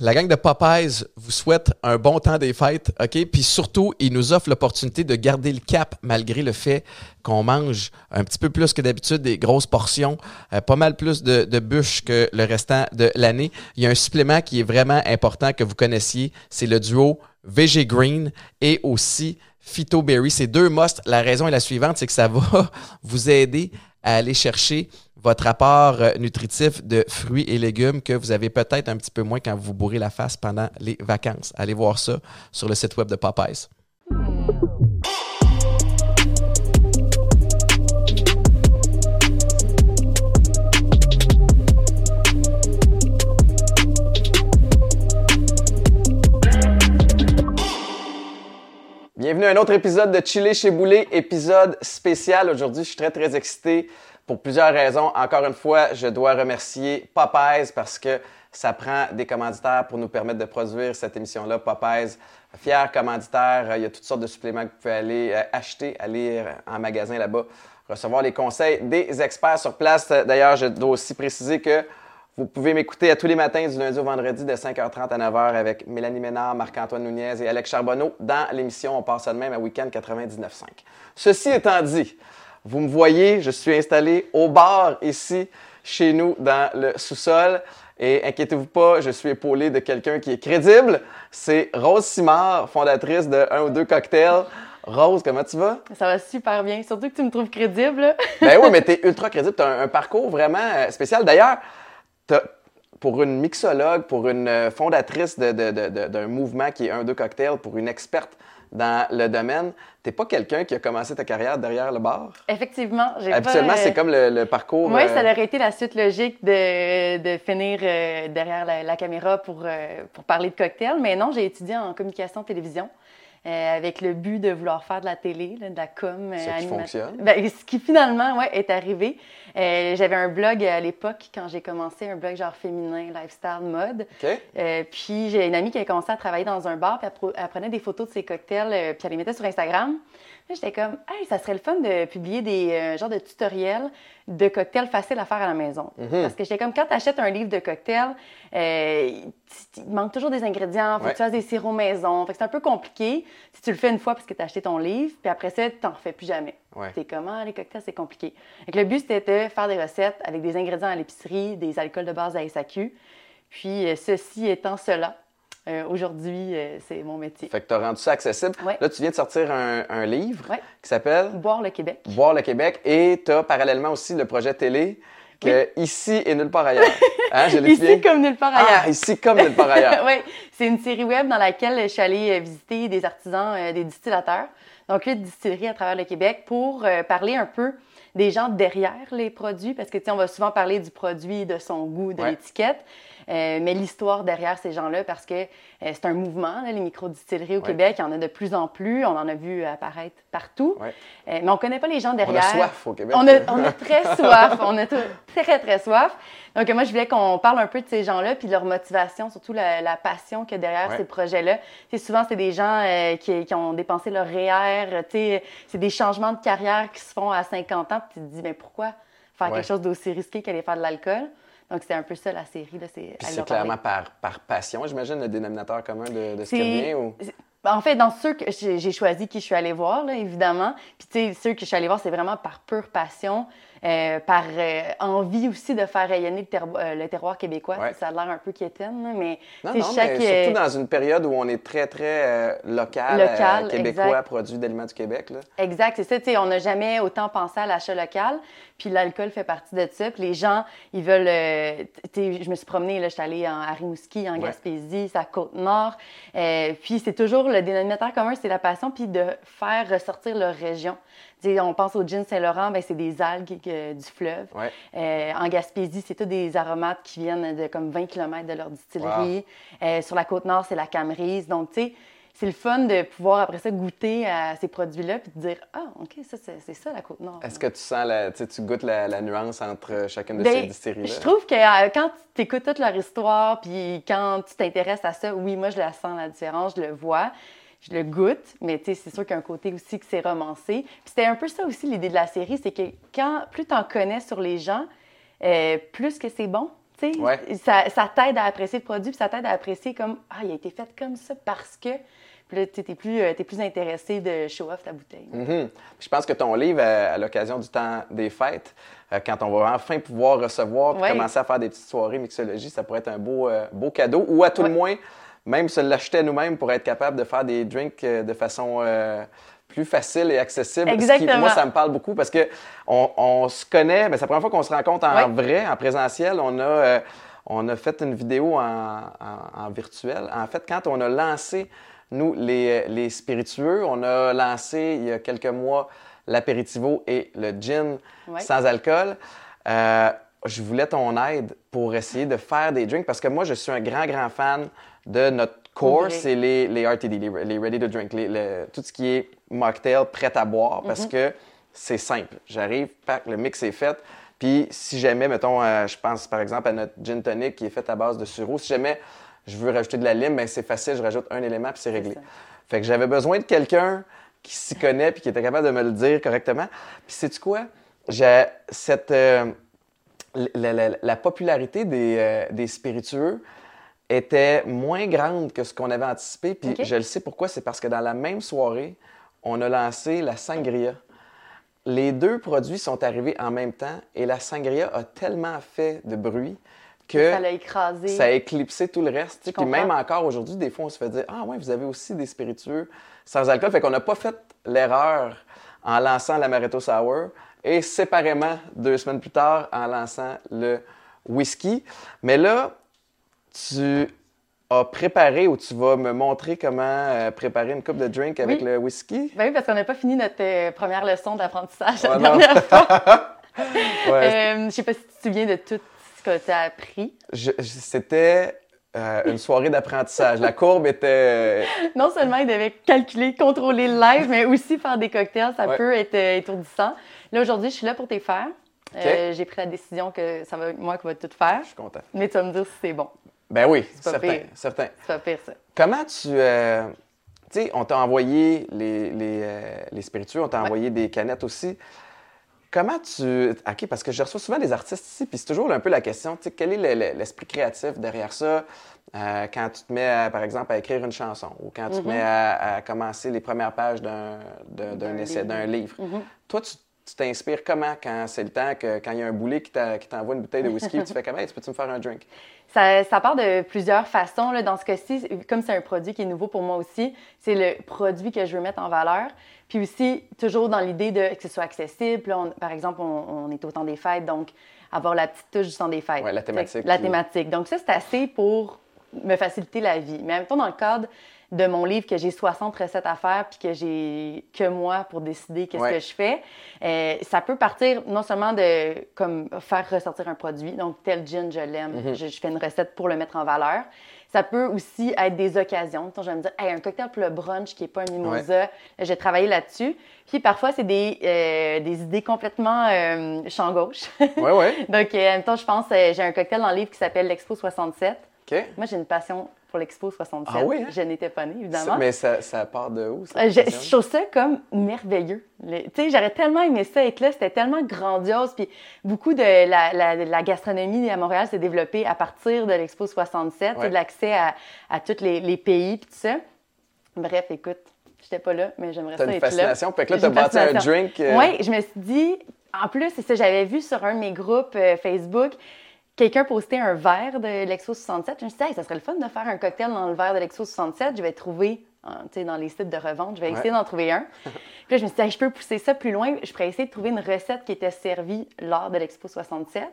la gang de Popeyes vous souhaite un bon temps des fêtes, OK? Puis surtout, ils nous offrent l'opportunité de garder le cap malgré le fait qu'on mange un petit peu plus que d'habitude des grosses portions, euh, pas mal plus de, bûches que le restant de l'année. Il y a un supplément qui est vraiment important que vous connaissiez, c'est le duo VG Green et aussi Phyto Berry. C'est deux musts. La raison est la suivante, c'est que ça va vous aider à aller chercher votre apport euh, nutritif de fruits et légumes que vous avez peut-être un petit peu moins quand vous bourrez la face pendant les vacances. Allez voir ça sur le site web de Popeyes. Bienvenue à un autre épisode de Chiller chez Boulet, épisode spécial. Aujourd'hui, je suis très très excité pour plusieurs raisons. Encore une fois, je dois remercier Popeyes parce que ça prend des commanditaires pour nous permettre de produire cette émission-là. Popeyes, fier commanditaire. Il y a toutes sortes de suppléments que vous pouvez aller euh, acheter, aller en magasin là-bas, recevoir les conseils des experts sur place. D'ailleurs, je dois aussi préciser que vous pouvez m'écouter à tous les matins du lundi au vendredi de 5h30 à 9h avec Mélanie Ménard, Marc-Antoine Nunez et Alex Charbonneau dans l'émission On passe ça de même à Week-end 99.5. Ceci étant dit, vous me voyez, je suis installé au bar ici chez nous dans le sous-sol. Et inquiétez-vous pas, je suis épaulé de quelqu'un qui est crédible. C'est Rose Simard, fondatrice de Un ou deux cocktails. Rose, comment tu vas? Ça va super bien. Surtout que tu me trouves crédible. ben oui, mais tu es ultra crédible. Tu as un, parcours vraiment euh, spécial. D'ailleurs, pour une mixologue, pour une euh, fondatrice d'un mouvement qui est un, deux cocktails, pour une experte dans le domaine, t'es pas quelqu'un qui a commencé ta carrière derrière le bar? Effectivement. Habituellement, c'est comme le, parcours. Oui, ça euh, aurait été la suite logique de, de finir euh, derrière la, caméra pour, pour parler de cocktail. Mais non, j'ai étudié en communication télévision. Euh, avec le but de vouloir faire de la télé, de la com. Euh, qui fonctionne. Ben, ce qui finalement ouais, est arrivé. Euh, j'avais un blog à l'époque, quand j'ai commencé, un blog genre féminin, lifestyle, mode. puis j'ai une amie qui avait commencé à travailler dans un bar, puis elle, prenait des photos de ses cocktails, puis elle les mettait sur Instagram. J'étais comme, hey, ça serait le fun de publier des genres de tutoriels de cocktails faciles à faire à la maison. Mhm. Parce que j'étais comme, quand tu achètes un livre de cocktails, euh, il manque toujours des ingrédients, faut que tu fasses des sirops maison. Fait que c'est un peu compliqué si tu le fais une fois parce que tu as acheté ton livre, puis après ça, tu n'en refais plus jamais. Ouais. T'es comment, ah, les cocktails, c'est compliqué. Donc, le but, c'était de faire des recettes avec des ingrédients à l'épicerie, des alcools de base à SAQ. Puis, euh, ceci étant cela, euh, aujourd'hui, euh, c'est mon métier. Fait que tu as rendu ça accessible. Là, tu viens de sortir un, livre qui s'appelle Boire le Québec. Boire le Québec. Et tu as parallèlement aussi le projet télé que Ici et nulle part ailleurs. Hein, ici comme nulle part ailleurs. Ah, ici comme nulle part ailleurs. oui, c'est une série web dans laquelle je suis allée euh, visiter des artisans, des distillateurs, donc de distilleries à travers le Québec pour parler un peu des gens derrière les produits, parce que on va souvent parler du produit, de son goût, de l'étiquette. Euh, mais l'histoire derrière ces gens-là, parce que euh, c'est un mouvement, les micro-distilleries au Québec, il y en a de plus en plus, on en a vu apparaître partout, euh, mais on ne connaît pas les gens derrière. On a soif au Québec. On a, on a très soif, on a très, très soif. Donc moi, je voulais qu'on parle un peu de ces gens-là, puis de leur motivation, surtout la, passion qu'il y a derrière ces projets-là. souvent, c'est des gens qui, qui, ont dépensé leur REER, c'est des changements de carrière qui se font à 50 ans, puis tu te dis, mais pourquoi faire quelque chose d'aussi risqué qu'aller faire de l'alcool? Donc, c'est un peu ça, la série. C'est clairement par, par, passion, j'imagine, le dénominateur commun de, de ce qui vient? Ou... En fait, dans ceux que j'ai choisi qui je suis allée voir, là, évidemment. Puis, tu sais, ceux que je suis allée voir, c'est vraiment par pure passion. Euh, par euh, envie aussi de faire rayonner le, euh, terroir québécois. Ça a l'air un peu quétaine, mais non, non, chaque... mais surtout dans une période où on est très, très local, local québécois, produit d'aliments du Québec. Là. Exact, c'est ça. On n'a jamais autant pensé à l'achat local, puis l'alcool fait partie de ça. Puis les gens, ils veulent... je me suis promenée, là, je suis allée en, à Rimouski, en Gaspésie, à Côte-Nord. puis c'est toujours le dénominateur commun, c'est la passion, puis de faire ressortir leur région on pense au gin Saint-Laurent, ben, c'est des algues du fleuve. Euh, en Gaspésie, c'est tous des aromates qui viennent de comme 20 km de leur distillerie. Euh, sur la côte nord, c'est la Camerise. Donc, tu sais, c'est le fun de pouvoir après ça goûter à ces produits-là puis de dire Ah, OK, ça, c'est ça la côte nord. Est-ce que tu sens, la, tu goûtes la, nuance entre chacune de ben, ces distilleries-là? Je trouve que euh, quand tu écoutes toute leur histoire puis quand tu t'intéresses à ça, oui, moi, je la sens, la différence, je le vois je le goûte, mais c'est sûr qu'il y a un côté aussi que c'est romancé. Puis c'était un peu ça aussi l'idée de la série, c'est que quand plus tu en connais sur les gens, euh, plus que c'est bon. tu sais. Ça, ça t'aide à apprécier le produit, puis ça t'aide à apprécier comme, ah, il a été fait comme ça parce que. Puis là, tu es plus, euh, es plus intéressé de show off ta bouteille. Mm-hmm. Je pense que ton livre, à, l'occasion du temps des fêtes, euh, quand on va enfin pouvoir recevoir puis commencer à faire des petites soirées mixologie, ça pourrait être un beau, euh, beau cadeau. Ou à tout le moins, même se l'acheter nous-mêmes pour être capable de faire des drinks de façon plus facile et accessible. Exactement. moi, ça me parle beaucoup parce que on, se connaît, mais c'est la première fois qu'on se rencontre en vrai, en présentiel. On a, on a fait une vidéo en, en, virtuel. En fait, quand on a lancé nous, les, spiritueux, on a lancé il y a quelques mois l'apéritivo et le gin sans alcool. Euh, je voulais ton aide pour essayer de faire des drinks parce que moi, je suis un grand, grand fan de notre core, c'est les, les, RTD, les, Ready to Drink, tout ce qui est mocktail prêt à boire parce mhm. que c'est simple. J'arrive, le mix est fait. Puis si jamais, mettons, euh, je pense par exemple à notre gin tonic qui est fait à base de sureau, si jamais je veux rajouter de la lime, ben c'est facile, je rajoute un élément puis c'est réglé. Fait que j'avais besoin de quelqu'un qui s'y connaît puis qui était capable de me le dire correctement. Puis sais-tu quoi? J'ai cette... Euh, la, popularité des, euh, des, spiritueux était moins grande que ce qu'on avait anticipé. Puis je le sais pourquoi, c'est parce que dans la même soirée, on a lancé la sangria. Les deux produits sont arrivés en même temps et la sangria a tellement fait de bruit que ça a écrasé. Ça a éclipsé tout le reste. Puis même encore aujourd'hui, des fois, on se fait dire Ah, ouais, vous avez aussi des spiritueux sans alcool. Fait qu'on n'a pas fait l'erreur en lançant l'amaretto sour et séparément, deux semaines plus tard, en lançant le whisky. Mais là, tu as préparé ou tu vas me montrer comment euh, préparer une coupe de drink avec le whisky? Ben oui, parce qu'on n'a pas fini notre euh, première leçon d'apprentissage la dernière fois. ouais. euh, je sais pas si tu te souviens de tout que tu as appris? C'était euh, une soirée d'apprentissage. La courbe était. Non seulement il devait calculer, contrôler le live, mais aussi faire des cocktails. Ça peut être étourdissant. Là, aujourd'hui, je suis là pour t'y faire. J'ai pris la décision que ça va être moi qui va tout faire. Je suis content. Mais tu vas me dire si c'est bon. Ben oui, certain. certain. C'est pas pire, ça. Comment tu. tu sais, on t'a envoyé les, les, les, spiritueux, on t'a envoyé des canettes aussi. Comment tu. OK, parce que je reçois souvent des artistes ici, puis c'est toujours un peu la question, tu sais, quel est l'esprit créatif derrière ça? Euh, quand tu te mets, par exemple, à écrire une chanson ou quand tu te mets mm-hmm. à, commencer les premières pages d'un essai, d'un livre. Mm-hmm. Toi, tu tu t'inspires comment quand c'est le temps, que, quand il y a un boulet qui t'envoie une bouteille de whisky, tu fais comment? Tu peux-tu me faire un drink? Ça, ça part de plusieurs façons. Là. Dans ce cas-ci, comme c'est un produit qui est nouveau pour moi aussi, c'est le produit que je veux mettre en valeur. Puis aussi, toujours dans l'idée de que ce soit accessible. par exemple, on, est au temps des fêtes, donc avoir la petite touche du temps des fêtes. Oui, la thématique. La thématique. Donc ça, c'est assez pour me faciliter la vie. Mais en même temps, dans le cadre de mon livre que j'ai 60 recettes à faire puis que j'ai que moi pour décider qu'est-ce que je fais. Euh, ça peut partir non seulement de comme faire ressortir un produit, donc tel gin, je l'aime, mhm. je, fais une recette pour le mettre en valeur. Ça peut aussi être des occasions. je vais me dire, hey, un cocktail pour le brunch qui n'est pas un mimosa, j'ai travaillé là-dessus. Puis parfois, c'est des, euh, des idées complètement euh, champ gauche. Oui, oui. donc, en même temps, je pense, j'ai un cocktail dans le livre qui s'appelle l'Expo 67. Moi, j'ai une passion pour l'Expo 67. Ah oui, hein? Je n'étais pas née, évidemment. mais ça, ça, part de où? Ça, euh, je, trouve ça comme merveilleux. Tu sais, j'aurais tellement aimé ça être là. C'était tellement grandiose. Puis beaucoup de la, la, gastronomie à Montréal s'est développée à partir de l'Expo 67. Ouais. de l'accès à, à tous les, les pays, puis tout ça. Bref, écoute, j'étais pas là, mais j'aimerais ça être là. T'as une fascination. Puis là, t'as bâti un drink. Euh, oui, je me suis dit... En plus, c'est ça, j'avais vu sur un de mes groupes euh, Facebook quelqu'un postait un verre de l'Expo 67. Je me suis dit, ça serait le fun de faire un cocktail dans le verre de l'Expo 67. Je vais trouver hein, dans les sites de revente, je vais essayer d'en trouver un. puis là, je me suis dit, je peux pousser ça plus loin. Je pourrais essayer de trouver une recette qui était servie lors de l'Expo 67.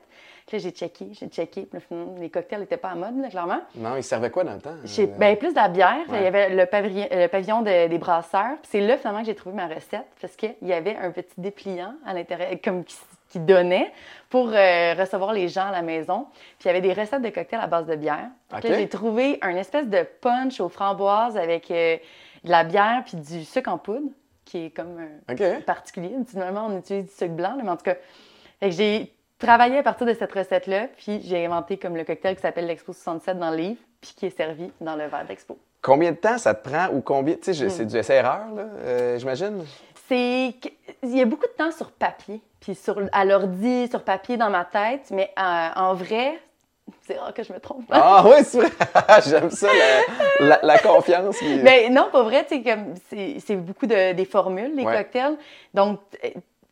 Puis là, j'ai checké, j'ai checké. les cocktails n'étaient pas à mode, clairement. Non, ils servaient quoi dans le temps? Ben, plus de la bière. Il y avait le pavillon, le pavillon des brasseurs. Puis c'est là, finalement, que j'ai trouvé ma recette parce qu'il y avait un petit dépliant à l'intérieur, comme qui donnait pour euh, recevoir les gens à la maison. Puis il y avait des recettes de cocktails à base de bière. j'ai trouvé un espèce de punch aux framboises avec euh, de la bière puis du sucre en poudre, qui est comme particulier. Normalement, on utilise du sucre blanc, mais en tout cas, j'ai travaillé à partir de cette recette-là, puis j'ai inventé comme le cocktail qui s'appelle l'Expo 67 dans le livre, puis qui est servi dans le verre d'Expo. Combien de temps ça te prend ou combien, tu sais, c'est hmm. du essai-erreur, euh, j'imagine? C'est il y a beaucoup de temps sur papier, puis sur, à l'ordi, sur papier dans ma tête, mais euh, en vrai, C'est rare que je me trompe. Ah oui, c'est vrai. J'aime ça, la, confiance. Mais non, pas vrai. comme C'est beaucoup de, des formules, les cocktails. Donc,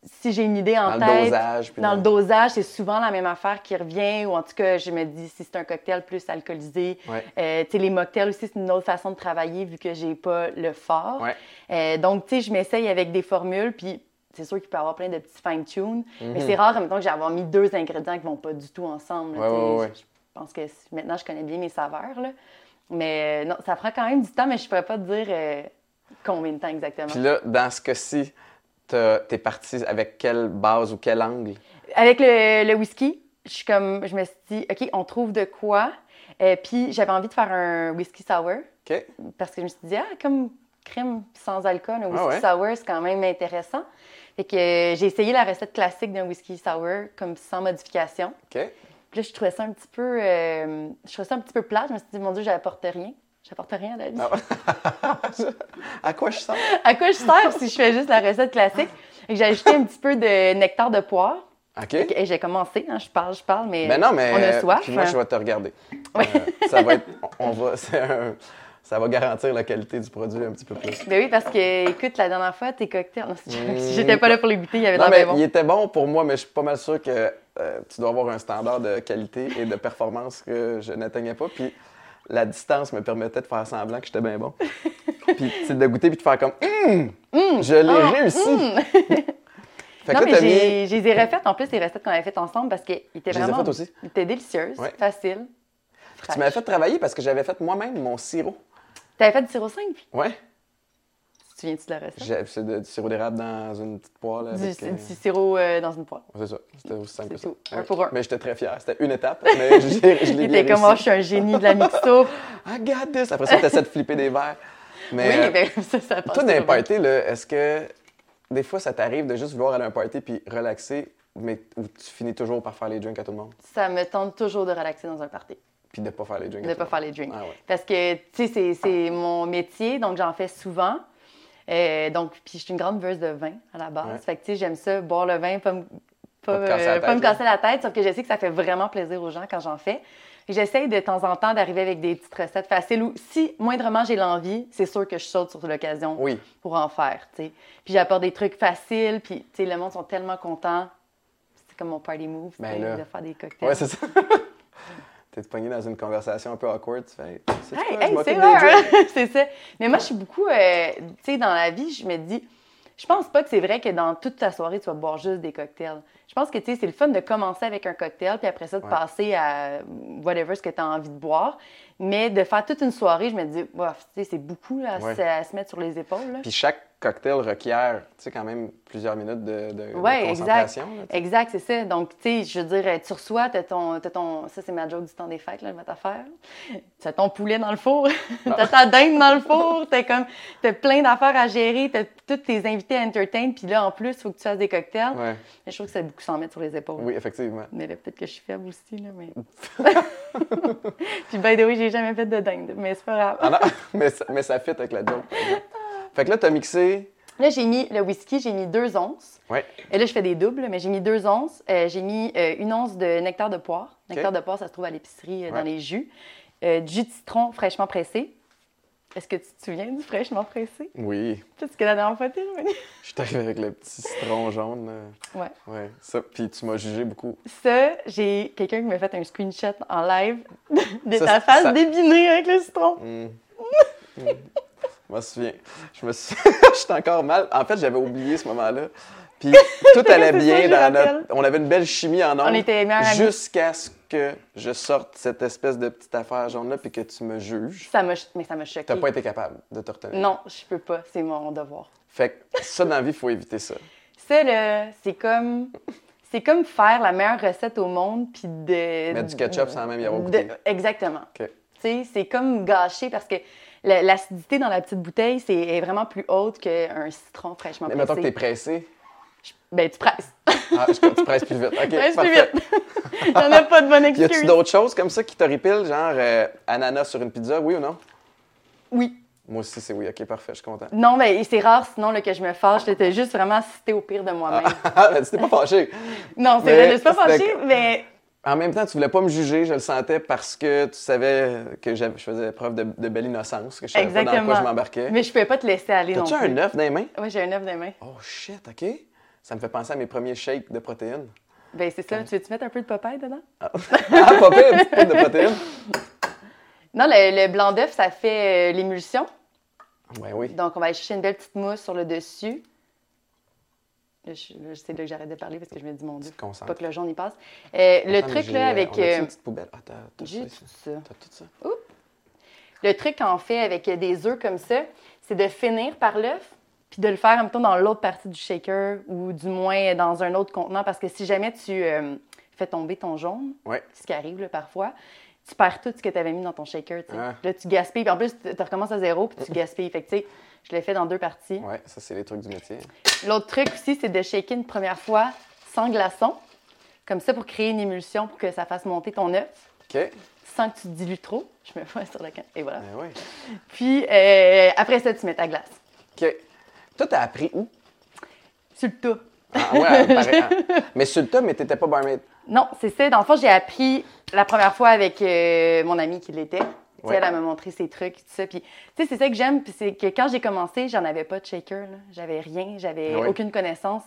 si j'ai une idée en tête. Dans le dosage. dans le dosage, c'est souvent la même affaire qui revient. Ou en tout cas, je me dis, si c'est un cocktail plus alcoolisé. Euh, tu sais, les mocktails aussi, c'est une autre façon de travailler vu que j'ai pas le fort. Euh, donc, tu sais, je m'essaye avec des formules. Puis, c'est sûr qu'il peut y avoir plein de petits fine-tune. Mais mhm. c'est rare, temps, que j'ai avoir mis deux ingrédients qui vont pas du tout ensemble. je, pense que maintenant, je connais bien mes saveurs. Là. Mais euh, non, ça prend quand même du temps, mais je pourrais pas te dire combien de temps exactement. Puis là, dans ce cas-ci, t'es parti avec quelle base ou quel angle? Avec le, whisky, je suis comme, je me suis dit, OK, on trouve de quoi. euh, puis j'avais envie de faire un whisky sour. OK. Parce que je me suis dit, ah, comme crème sans alcool, un ah whisky sour, c'est quand même intéressant. Fait que euh, j'ai essayé la recette classique d'un whisky sour, comme sans modification. OK. Puis là, je trouvais ça un petit peu, euh, je trouvais ça un petit peu plate. Je me suis dit, mon Dieu, j'apporte rien. J'apporte rien à la vie. Ah à quoi je sers? À quoi je sers si je fais juste la recette classique? J'ai ajouté un petit peu de nectar de poire. OK. Et j'ai commencé, hein, je parle, je parle, mais, mais ben non, mais on a soif. Puis moi, je vais te regarder. Euh, ça va être, on va, un, ça va garantir la qualité du produit un petit peu plus. Ben oui, parce que, écoute, la dernière fois, tes cocktails, si j'étais pas là pour les goûter, il y avait non, mais bon. Il était bon pour moi, mais je suis pas mal sûr que euh, tu dois avoir un standard de qualité et de performance que je n'atteignais pas. Puis la distance me permettait de faire semblant que j'étais bien bon. puis de goûter puis de faire comme hum, je l'ai ah, réussi. Hum. fait non, mais j'ai, mis... les ai refaites en plus les recettes qu'on avait faites ensemble parce qu'ils étaient vraiment. Aussi. Ils étaient délicieuses, faciles. Tu m'avais fait travailler parce que j'avais fait moi-même mon sirop. Tu avais fait du sirop simple? Oui tu viens-tu de la recette? C'est du sirop d'érable dans une petite poêle. Avec, du, euh, sirop euh, dans une poêle. C'est ça. C'était aussi simple que ça. Un pour un. Mais j'étais très fier. C'était une étape, mais je, l'ai bien comme, moi, je suis un génie de la. I got this! Après ça, tu essaies de flipper des verres. Mais, oui, ben, ça, ça passe. Toi, dans un party, est-ce que des fois, ça t'arrive de juste vouloir aller à un party puis relaxer, mais où tu finis toujours par faire les drinks à tout le monde? Ça me tente toujours de relaxer dans un party. Puis de ne pas faire les drinks. De ne pas faire les drinks. Ah, ouais. Parce que, tu sais, c'est mon métier, donc j'en fais souvent. Euh, donc, puis je suis une grande veuse de vin à la base. Fait que, tu sais, j'aime ça, boire le vin, pas me, pas, euh, me casser la tête, sauf que je sais que ça fait vraiment plaisir aux gens quand j'en fais. J'essaye de temps en temps d'arriver avec des petites recettes faciles ou si moindrement j'ai l'envie, c'est sûr que je saute sur l'occasion pour en faire. sais. Puis j'apporte des trucs faciles, puis tu sais, le monde sont tellement contents. C'est comme mon party move, ben de faire des cocktails. Ouais, c'est ça. t'es pogné dans une conversation un peu awkward, tu fais hey, c'est c'est ça. Mais moi, je suis beaucoup, euh, tu sais, dans la vie, je me dis, je pense pas que c'est vrai que dans toute ta soirée, tu vas boire juste des cocktails. Je pense que, tu sais, c'est le fun de commencer avec un cocktail, puis après ça, de passer à whatever ce que tu as envie de boire. Mais de faire toute une soirée, je me dis, tu sais, c'est beaucoup à, se mettre sur les épaules. Puis chaque cocktail requiert, tu sais, quand même plusieurs minutes de, de, concentration. Exact, exact c'est ça. Donc, tu sais, je veux dire, tu reçois, t'as ton, ton, ça c'est ma joke du temps des fêtes, là, je affaire. T'as ton poulet dans le four, t'as ta dinde dans le four, t'as comme, t'as plein d'affaires à gérer, t'as tous tes invités à entertain, puis là, en plus, il faut que tu fasses des cocktails. Ouais. Je trouve que c'est beaucoup s'en mettre sur les épaules. Oui, effectivement. Mais là, peut-être que je suis faible aussi, là, mais... puis, by the way, j'ai jamais fait de dinde, mais c'est pas grave. ah non, mais, ça, mais ça fit avec la joke. Fait que là, tu as mixé. Là, j'ai mis le whisky, j'ai mis deux onces. Ouais. Et là, je fais des doubles, mais j'ai mis deux onces. Euh, j'ai mis euh, une once de nectar de poire. Nectar de poire, ça se trouve à l'épicerie euh, dans les jus. du jus de citron fraîchement pressé. Est-ce que tu te souviens du fraîchement pressé? Oui. Tu sais ce que la dernière fois, t'es revenu? Je suis arrivé avec le petit citron jaune. Ouais. Ouais. Ça, puis tu m'as jugé beaucoup. Ça, j'ai quelqu'un qui m'a fait un screenshot en live de ta face débinée avec le citron. Mmh. mmh. Je me souviens. Je me suis... J'étais encore mal. En fait, j'avais oublié ce moment-là. Puis tout allait bien dans notre... On avait une belle chimie en On était Jusqu'à ce que je sorte cette espèce de petite affaire jaune-là puis que tu me juges. Ça me... Mais ça m'a choqué. T'as pas été capable de te retenir. Non, je peux pas. C'est mon devoir. Fait que ça, dans la vie, il faut éviter ça. Ça, là, c'est comme... C'est comme faire la meilleure recette au monde puis de... Mettre du ketchup sans même y avoir goûté. Exactement. Tu sais, c'est comme gâcher parce que l'acidité dans la petite bouteille, c'est vraiment plus haute qu'un citron fraîchement Mais pressé. Mais mettons que t'es pressé. Ben, tu presses. ah, tu presses plus vite. OK, Presse plus vite. J'en ai pas de bonne excuse. Y a-tu d'autres choses comme ça qui t'horripilent, genre euh, ananas sur une pizza, oui ou non? Oui. Moi aussi, c'est oui. OK, parfait, je suis content. Non, mais c'est rare sinon que je me fâche. J'étais juste vraiment cité au pire de moi-même. Ah, mais tu t'es pas fâché. non, c'est vrai, je suis pas fâché, mais En même temps, tu voulais pas me juger, je le sentais parce que tu savais que je faisais preuve de, belle innocence, que je savais Exactement. pas dans quoi je m'embarquais. Mais je pouvais pas te laisser aller non plus. As-tu un œuf dans les mains? Oui, j'ai un œuf dans les mains. Oh shit, OK. Ça me fait penser à mes premiers shakes de protéines. Ben c'est ça. Tu veux-tu mettre un peu de papaye dedans? Ah, ah Popeye, un petit peu de protéines? Non, le, blanc d'œuf, ça fait euh, l'émulsion. Oui, oui. Donc, on va aller chercher une belle petite mousse sur le dessus. Là, je, sais que j'arrête de parler parce que je me dis, mon Dieu, pas que le jaune y passe. Euh, le truc, là, avec... On a une petite poubelle? Ah, t'as tout ça. T'as tout ça? Le truc qu'on fait avec des œufs comme ça, c'est de finir par l'œuf, puis de le faire en même temps dans l'autre partie du shaker ou du moins dans un autre contenant parce que si jamais tu euh, fais tomber ton jaune, ce qui arrive là, parfois, tu perds tout ce que tu avais mis dans ton shaker. Là, tu gaspilles. Puis en plus, tu recommences à zéro, puis tu gaspilles. Fait que, je l'ai fait dans deux parties. Oui, ça, c'est les trucs du métier. L'autre truc aussi, c'est de shaker une première fois sans glaçon, comme ça pour créer une émulsion pour que ça fasse monter ton œuf. OK. Sans que tu te dilues trop. Je me fais sur le camp. Et voilà. Ben puis euh, après ça, tu mets ta glace. OK. Toi, t'as appris où? Sur le tas. Ah, ouais, pareil, hein. Mais sur le tas, mais t'étais pas barmaid. Non, c'est ça. Dans le fond, j'ai appris la première fois avec euh, mon amie qui l'était. Elle, m'a montré ses trucs, tout ça. Puis, c'est ça que j'aime, c'est que quand j'ai commencé, j'en avais pas de shaker. J'avais rien, j'avais aucune connaissance.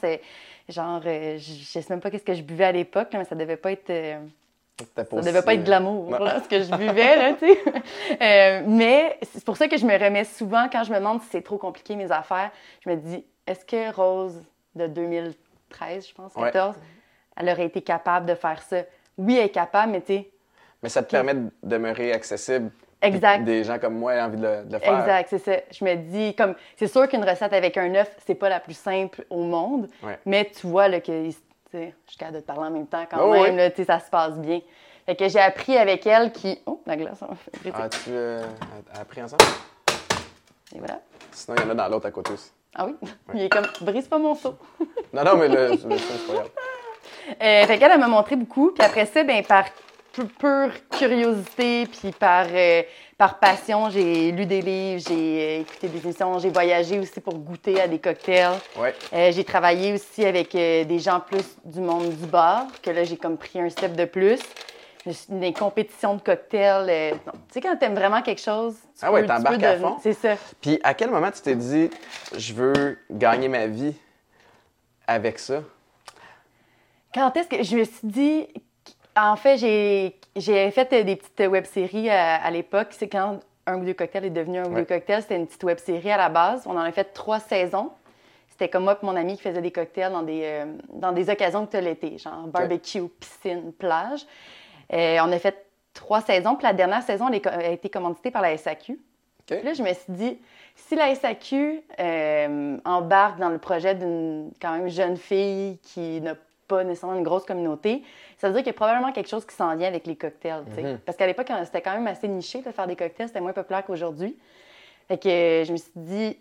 genre, euh, je sais même pas qu'est-ce que je buvais à l'époque, mais ça devait pas être. Euh, ça devait pas être glamour, ce que je buvais, là, tu sais. mais c'est pour ça que je me remets souvent, quand je me demande si c'est trop compliqué, mes affaires, je me dis, est-ce que Rose de 2013, je pense, 14, elle aurait été capable de faire ça? Oui, elle est capable, mais tu sais. Mais ça te permet de demeurer accessible. Exact. Des gens comme moi ont envie de le, faire. Exact, c'est ça. Je me dis, comme, c'est sûr qu'une recette avec un œuf, c'est pas la plus simple au monde, mais tu vois là, que, je suis de te parler en même temps quand oh, même, là, ça se passe bien. Fait que j'ai appris avec elle qui. Oh, la glace, on fait Ah, tu euh, as appris ensemble? Et voilà. Sinon, il y en a dans l'autre à côté aussi. Ah oui? Il est comme, brise pas mon seau. non, non, mais le, le, c'est pas grave. Euh, fait qu'elle, elle m'a montré beaucoup. Puis après ça, ben, par pure curiosité, puis par, euh, par passion, j'ai lu des livres, j'ai euh, écouté des émissions, j'ai voyagé aussi pour goûter à des cocktails. Ouais. j'ai travaillé aussi avec des gens plus du monde du bar, que là, j'ai comme pris un step de plus. Des compétitions de cocktails. tu sais, quand tu aimes vraiment quelque chose, tu ah ouais, t'embarques à fond. C'est ça. Puis à quel moment tu t'es dit, je veux gagner ma vie avec ça? Quand est-ce que je me suis dit. En fait, j'ai fait des petites web-séries à, l'époque. C'est quand Un ou deux cocktails est devenu Un ou deux cocktails. C'était une petite web-série à la base. On en a fait trois saisons. C'était comme moi et mon ami qui faisait des cocktails dans des, euh, dans des occasions que l'été, genre barbecue, piscine, plage. Euh, on a fait trois saisons. Puis la dernière saison, elle a été commanditée par la SAQ. là, je me suis dit, si la SAQ euh, embarque dans le projet d'une quand même jeune fille qui n'a pas nécessairement une grosse communauté, ça veut dire qu'il y a probablement quelque chose qui s'en vient avec les cocktails. Mhm. Parce qu'à l'époque, c'était quand même assez niché de faire des cocktails, c'était moins populaire qu'aujourd'hui. Fait que je me suis dit,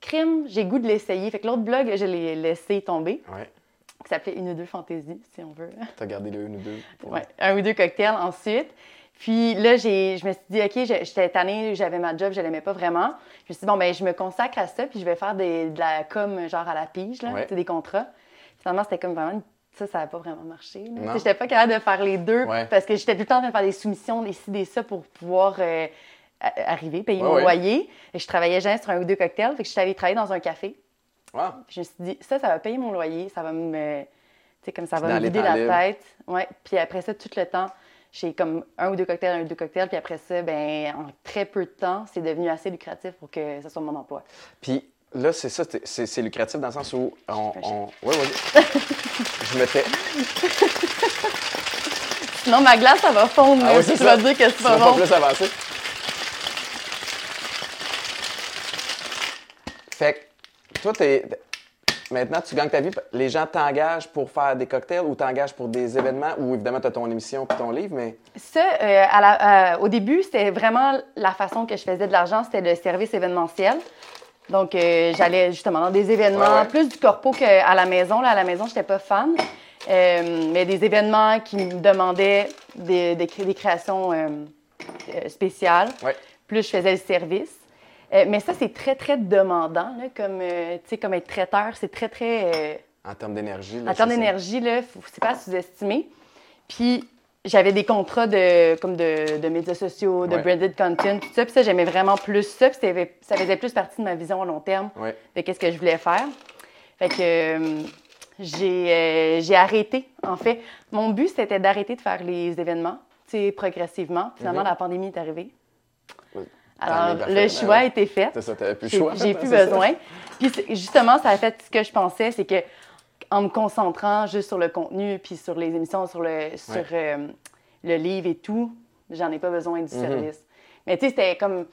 crime, j'ai goût de l'essayer. Fait que l'autre blog, je l'ai laissé tomber. Ouais. Qui s'appelait Une ou deux fantaisies, si on veut. T'as gardé le une ou deux. Oui, un ou deux cocktails ensuite. Puis là, je me suis dit, OK, j'étais tannée, j'avais ma job, je l'aimais pas vraiment. Je me suis dit, bon, ben je me consacre à ça, puis je vais faire des, de la com, genre à la pige, là, des contrats. Finalement, c'était comme vraiment ça, ça n'a pas vraiment marché. Je n'étais pas capable de faire les deux parce que j'étais tout le temps en train de faire des soumissions, des ci, des ça pour pouvoir euh, arriver, payer mon loyer. Et je travaillais jamais sur un ou deux cocktails. Fait que je suis allée travailler dans un café. Je me suis dit, ça, ça va payer mon loyer, ça va me. Tu sais, comme ça va me vider la tête. Ouais. Puis après ça, tout le temps, j'ai comme un ou deux cocktails, un ou deux cocktails. Puis après ça, ben, en très peu de temps, c'est devenu assez lucratif pour que ce soit mon emploi. Puis Là, c'est ça, c'est lucratif dans le sens où on. on... Oui, oui. je me tais. Sinon, ma glace, ça va fondre. Ah, oui, tu vas dire que c'est pas bon. pas plus avancer. Fait que, toi, t'es. Maintenant, tu gagnes ta vie. Les gens t'engagent pour faire des cocktails ou t'engagent pour des événements ou évidemment, tu as ton émission et ton livre, mais. Ça, euh, à la, euh, au début, c'était vraiment la façon que je faisais de l'argent, c'était le service événementiel. Donc, euh, j'allais justement dans des événements, plus du corpo qu'à la maison. Là, à la maison, je n'étais pas fan. Euh, mais des événements qui me demandaient des, des, créations euh, spéciales. Plus je faisais le service. mais ça, c'est très, très demandant. Là, comme, comme être traiteur, c'est très, très... en termes d'énergie. En termes d'énergie, ce n'est pas à sous-estimer. Puis, j'avais des contrats de, comme de, de médias sociaux, de branded content, tout ça. Puis ça, j'aimais vraiment plus ça. Puis ça faisait plus partie de ma vision à long terme de qu'est-ce que je voulais faire. Fait que euh, j'ai, j'ai arrêté, en fait. Mon but, c'était d'arrêter de faire les événements, tu sais, progressivement. Finalement, mm-hmm. la pandémie est arrivée. Alors, le choix a été fait. Ça, plus choix. J'ai plus besoin. Puis justement, ça a fait ce que je pensais, c'est que en me concentrant juste sur le contenu, puis sur les émissions, sur le, sur, euh, le livre et tout, j'en ai pas besoin du mhm. service. Mais tu sais, c'était comme.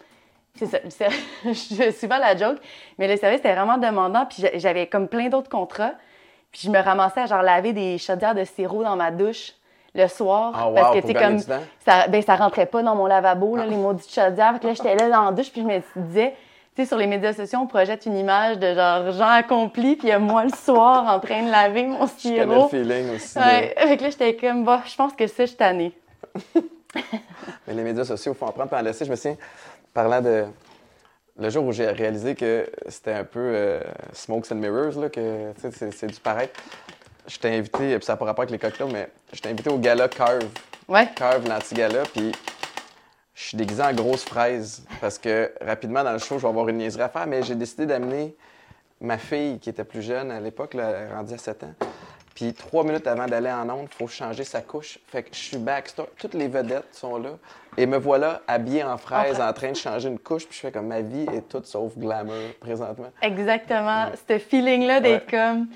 C'est ça. je souvent la joke, mais le service était vraiment demandant, puis j'avais comme plein d'autres contrats. Puis je me ramassais à genre laver des chaudières de sirop dans ma douche le soir. Ah, parce que, tu sais, comme. Ça, ben, ça rentrait pas dans mon lavabo, là, ah. les maudites chaudières. Fait que là, j'étais là dans la douche, puis je me disais, sais, sur les médias sociaux, on projette une image de genre gens accomplis, puis il y a moi le soir en train de laver mon sirop. Je le feeling aussi. Ouais. Fait que là, j'étais comme, bah, je pense que ça, je suis tannée. Mais les médias sociaux, il faut en prendre en laisser. Je me souviens, parlant de. Le jour où j'ai réalisé que c'était un peu euh, smokes and mirrors, là, que c'est du pareil je t'ai invité, puis ça n'a pas rapport avec les cocktails, mais je t'ai invité au gala Curve. Ouais. Curve, l'anti-gala, puis je suis déguisé en grosse fraise parce que rapidement dans le show, je vais avoir une niaiserie à faire, mais j'ai décidé d'amener ma fille qui était plus jeune à l'époque, rendue à 7 ans. Puis trois minutes avant d'aller en onde, il faut changer sa couche. Fait que je suis backstore. Toutes les vedettes sont là. Et me voilà habillé en fraise, en train de changer une couche. Puis je fais comme ma vie est toute sauf glamour présentement. Exactement. Ce feeling-là d'être comme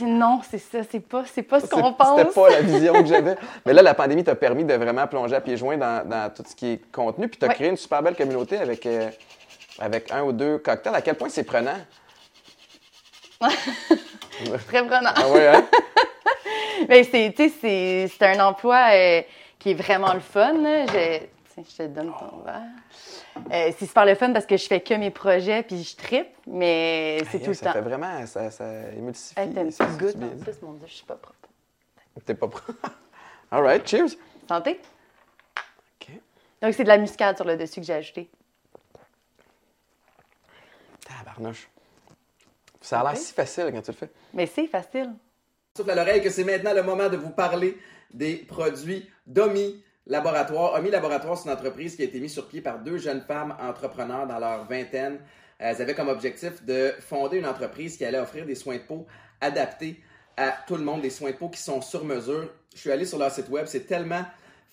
non, c'est ça, c'est pas, c'est pas ce qu'on pense. C'était pas la vision que j'avais. Mais là, la pandémie t'a permis de vraiment plonger à pieds joints dans, tout ce qui est contenu, puis tu as créé une super belle communauté avec, euh, avec un ou deux cocktails. À quel point c'est prenant? Très prenant. Ah ouais, hein? Mais c'est, c'est, un emploi euh, qui est vraiment le fun. Je, je te donne ton verre. Euh, c'est super le fun parce que je fais que mes projets puis je tripe, mais c'est tout le temps. Ça fait vraiment, ça, ça émulsifie. Hey, t'as une petite goutte en plus, mon Dieu, je suis pas propre. T'es pas propre. All right, cheers. Santé. OK. Donc, c'est de la muscade sur le dessus que j'ai ajouté. Tabarnouche. Ça a l'air si facile quand tu le fais. Mais c'est facile. Souffle à l'oreille que c'est maintenant le moment de vous parler des produits Domi Laboratoire. Omi Laboratoire, c'est une entreprise qui a été mise sur pied par deux jeunes femmes entrepreneurs dans leur vingtaine. Elles avaient comme objectif de fonder une entreprise qui allait offrir des soins de peau adaptés à tout le monde, des soins de peau qui sont sur mesure. Je suis allé sur leur site web, c'est tellement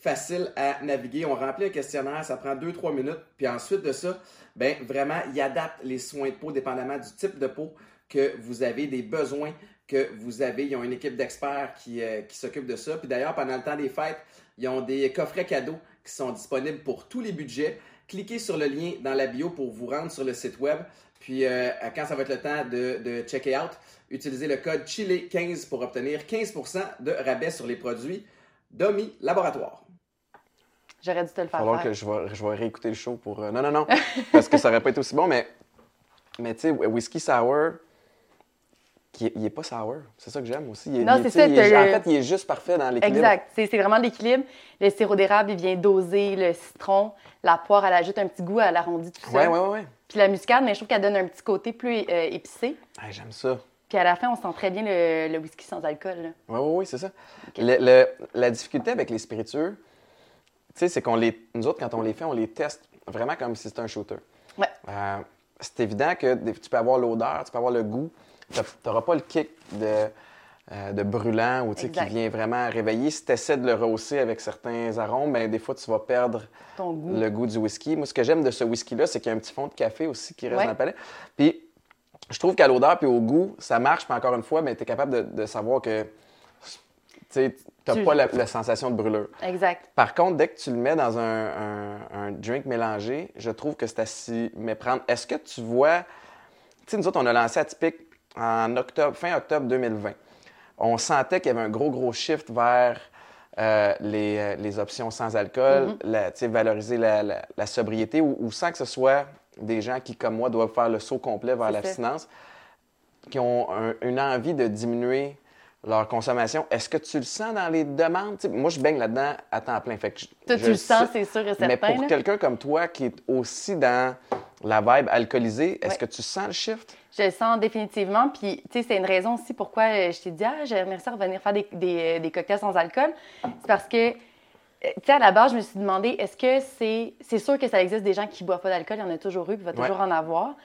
facile à naviguer. On remplit un questionnaire, ça prend 2-3 minutes. Puis ensuite de ça, ben vraiment, ils adaptent les soins de peau dépendamment du type de peau que vous avez, des besoins que vous avez. Ils ont une équipe d'experts qui, euh, qui s'occupe de ça. Puis d'ailleurs, pendant le temps des fêtes, ils ont des coffrets cadeaux qui sont disponibles pour tous les budgets. Cliquez sur le lien dans la bio pour vous rendre sur le site web. Puis euh, quand ça va être le temps de, de checker out, utilisez le code Chile15 pour obtenir 15% de rabais sur les produits Domi Laboratoire. J'aurais dû te le faire. Alors que je vais, je vais réécouter le show pour. Euh, non, non, non. parce que ça aurait pas été aussi bon, mais, mais tu sais, Whisky Sour, il n'est pas sour. C'est ça que j'aime aussi. non, c'est ça. en fait, il est juste parfait dans l'équilibre. Exact. C'est vraiment l'équilibre. Le sirop d'érable, il vient doser le citron. La poire, elle ajoute un petit goût, elle arrondit tout ça. Oui, oui, oui. Puis la muscade, mais je trouve qu'elle donne un petit côté plus euh, épicé. j'aime ça. Puis à la fin, on sent très bien le, whisky sans alcool. Oui, oui, oui, c'est ça. la difficulté avec les spiritueux, tu sais, c'est qu'on les. Nous autres, quand on les fait, on les teste vraiment comme si c'était un shooter. Ouais. Euh, c'est évident que tu peux avoir l'odeur, tu peux avoir le goût, tu n'auras pas le kick de, euh, de brûlant ou qui vient vraiment réveiller. Si tu essaies de le rehausser avec certains arômes, ben, des fois, tu vas perdre le goût du whisky. Moi, ce que j'aime de ce whisky-là, c'est qu'il y a un petit fond de café aussi qui reste dans le palais. Puis, je trouve qu'à l'odeur puis au goût, ça marche. Puis encore une fois, ben, tu es capable de, savoir que tu n'as pas la, sensation de brûlure. Exact. Par contre, dès que tu le mets dans un, drink mélangé, je trouve que c'est à s'y méprendre. Est-ce que tu vois... Tu sais, nous autres, on a lancé Atypique en octobre, fin octobre 2020. On sentait qu'il y avait un gros, gros shift vers euh, euh, les, options sans alcool, mm-hmm. valoriser la, sobriété ou, sans que ce soit des gens qui, comme moi, doivent faire le saut complet vers l'abstinence, qui ont une envie de diminuer leur consommation. Est-ce que tu le sens dans les demandes? moi, je baigne là-dedans à temps plein. Fait que toi, tu le sens, c'est sûr et certain. Mais pour quelqu'un comme toi qui est aussi dans la vibe alcoolisée, est-ce que tu sens le shift? Je le sens définitivement. Puis, tu sais, c'est une raison aussi pourquoi euh, je t'ai dit, ah, j'aimerais ça revenir faire des, des, des cocktails sans alcool. C'est parce que, euh, tu sais, à la base, je me suis demandé, est-ce que c'est. C'est sûr que ça existe des gens qui ne boivent pas d'alcool, il y en a toujours eu, puis il va toujours en avoir.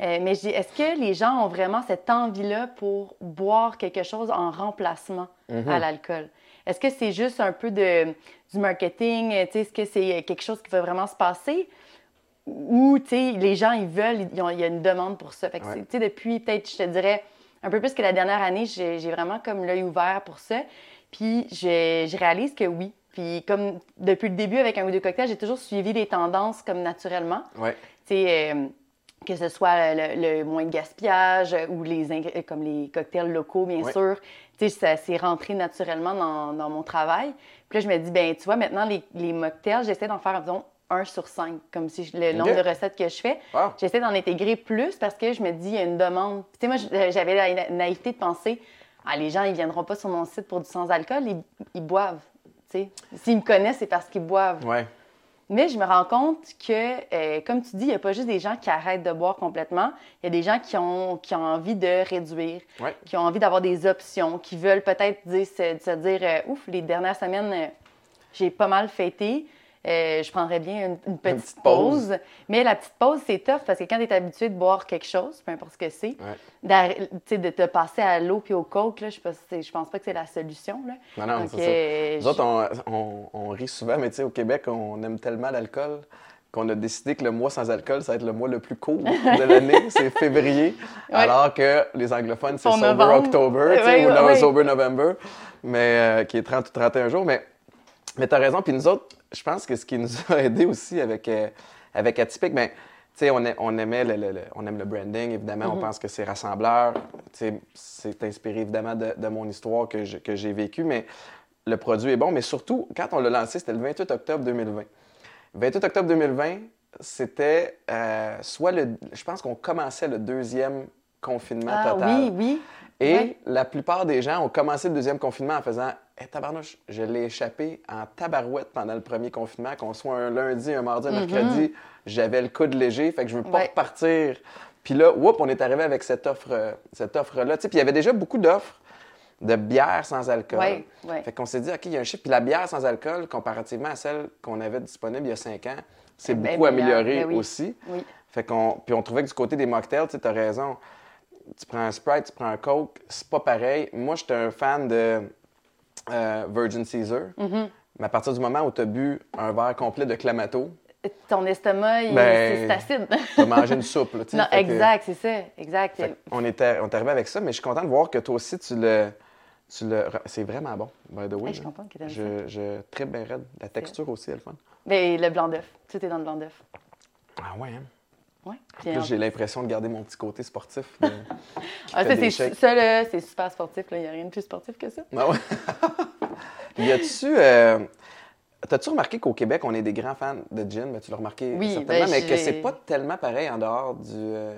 Euh, mais je dis, est-ce que les gens ont vraiment cette envie-là pour boire quelque chose en remplacement Mhm. à l'alcool? Est-ce que c'est juste un peu de, du marketing? tu sais, Est-ce que c'est quelque chose qui va vraiment se passer? Sais, les gens, ils veulent, ils ont- il y a une demande pour ça. Fait que, Ouais. depuis, peut-être, je te dirais, un peu plus que la dernière année, j'ai vraiment comme l'œil ouvert pour ça. Puis, je, je réalise que oui. Puis, comme depuis le début avec un ou deux cocktails, j'ai toujours suivi les tendances comme naturellement. Ouais. Euh, que ce soit le, le moins de gaspillage euh, ou les ingr- comme les cocktails locaux, bien Ouais. sûr. Tu sais, ça s'est rentré naturellement dans, dans mon travail. Puis là, je me dis, ben tu vois, maintenant, les, les mocktails, j'essaie d'en faire, disons, un sur cinq, comme si je- le nombre de recettes que je fais. Wow. J'essaie d'en intégrer plus parce que je me dis, il y a une demande. Tu sais, moi, je- j'avais la na- naïveté de penser, ah, les gens, ils viendront pas sur mon site pour du sans-alcool, ils, ils boivent. Tu sais, s'ils me connaissent, c'est parce qu'ils boivent. Ouais. Mais je me rends compte que, euh, comme tu dis, il n'y a pas juste des gens qui arrêtent de boire complètement. Il y a des gens qui ont, qui ont envie de réduire, Ouais. qui ont envie d'avoir des options, qui veulent peut-être dire- se, se dire euh, Ouf, les dernières semaines, euh, j'ai pas mal fêté. Euh, je prendrais bien une, une petite, petite pause. pause. Mais la petite pause, c'est tough parce que quand tu es habitué de boire quelque chose, peu importe ce que c'est, Ouais. de te passer à l'eau puis au coke, là, je pense, je pense pas que c'est la solution. Là. Non, non, c'est ça. euh, Nous autres, on, on- on rit souvent, mais tu sais, au Québec, on aime tellement l'alcool qu'on a décidé que le mois sans alcool, ça va être le mois le plus court de l'année, c'est février, Ouais. alors que les anglophones, c'est Sober novembre. October, tu sais, Ouais, ou ouais. Sober November, mais, euh, qui est 30 ou 31 jours. Mais, mais tu as raison. Puis nous autres, je pense que ce qui nous a aidé aussi avec, euh, avec Atypique, ben, tu sais, on, aimait le, le- le- on aime le branding, évidemment, on pense que c'est rassembleur. Tu sais, C'est inspiré évidemment de, de mon histoire que je- que j'ai vécue, mais le produit est bon. Mais surtout, quand on l'a lancé, c'était le 28 octobre 2020. 28 octobre 2020, c'était euh, soit le. Je pense qu'on commençait le deuxième confinement Ah total. oui, oui. Et Ouais. la plupart des gens ont commencé le deuxième confinement en faisant Hé, tabarnouche, je l'ai échappé en tabarouette pendant le premier confinement, qu'on soit un lundi, un mardi, un mercredi, j'avais le coude léger, fait que je veux pas Mhm. Ouais. repartir. Puis là, whoop, on est arrivé avec cette offre, cette offre-là. Puis il y avait déjà beaucoup d'offres de bière sans alcool. Ouais, ouais. Fait qu'on s'est dit, OK, il y a un chiffre. Puis la bière sans alcool, comparativement à celle qu'on avait disponible il y a cinq ans, c'est Ben, beaucoup amélioré ben oui. aussi. Oui. Fait qu'on, puis on trouvait que du côté des mocktails, tu as raison. Tu prends un Sprite, tu prends un Coke, c'est pas pareil. Moi, j'étais un fan de euh, Virgin Caesar. Mm-hmm. Mais à partir du moment où tu as bu un verre complet de Clamato, Ton estomac, il- Ben, c'est acide. tu as mangé une soupe. Là, non, exact, c'est ça. Exact. on, était, on est arrivé avec ça, mais je suis content de voir que toi aussi, tu le. Tu le c'est vraiment bon, by the way. Hey, je suis contente que je, je tripe bien raide. La texture aussi, elle fun. Mais le blanc d'œuf. Tout est dans le blanc d'œuf. Ah ouais, hein? Ouais. J'ai l'impression de garder mon petit côté sportif. Ah, ça, c'est shakes. ça, là, c'est super sportif. Il n'y a rien de plus sportif que ça. Ah ouais? y a-tu. euh, T'as-tu remarqué qu'au Québec, on est des grands fans de gin? Ben, tu l'as remarqué Oui, certainement, ben, mais que c'est pas tellement pareil en dehors du. euh,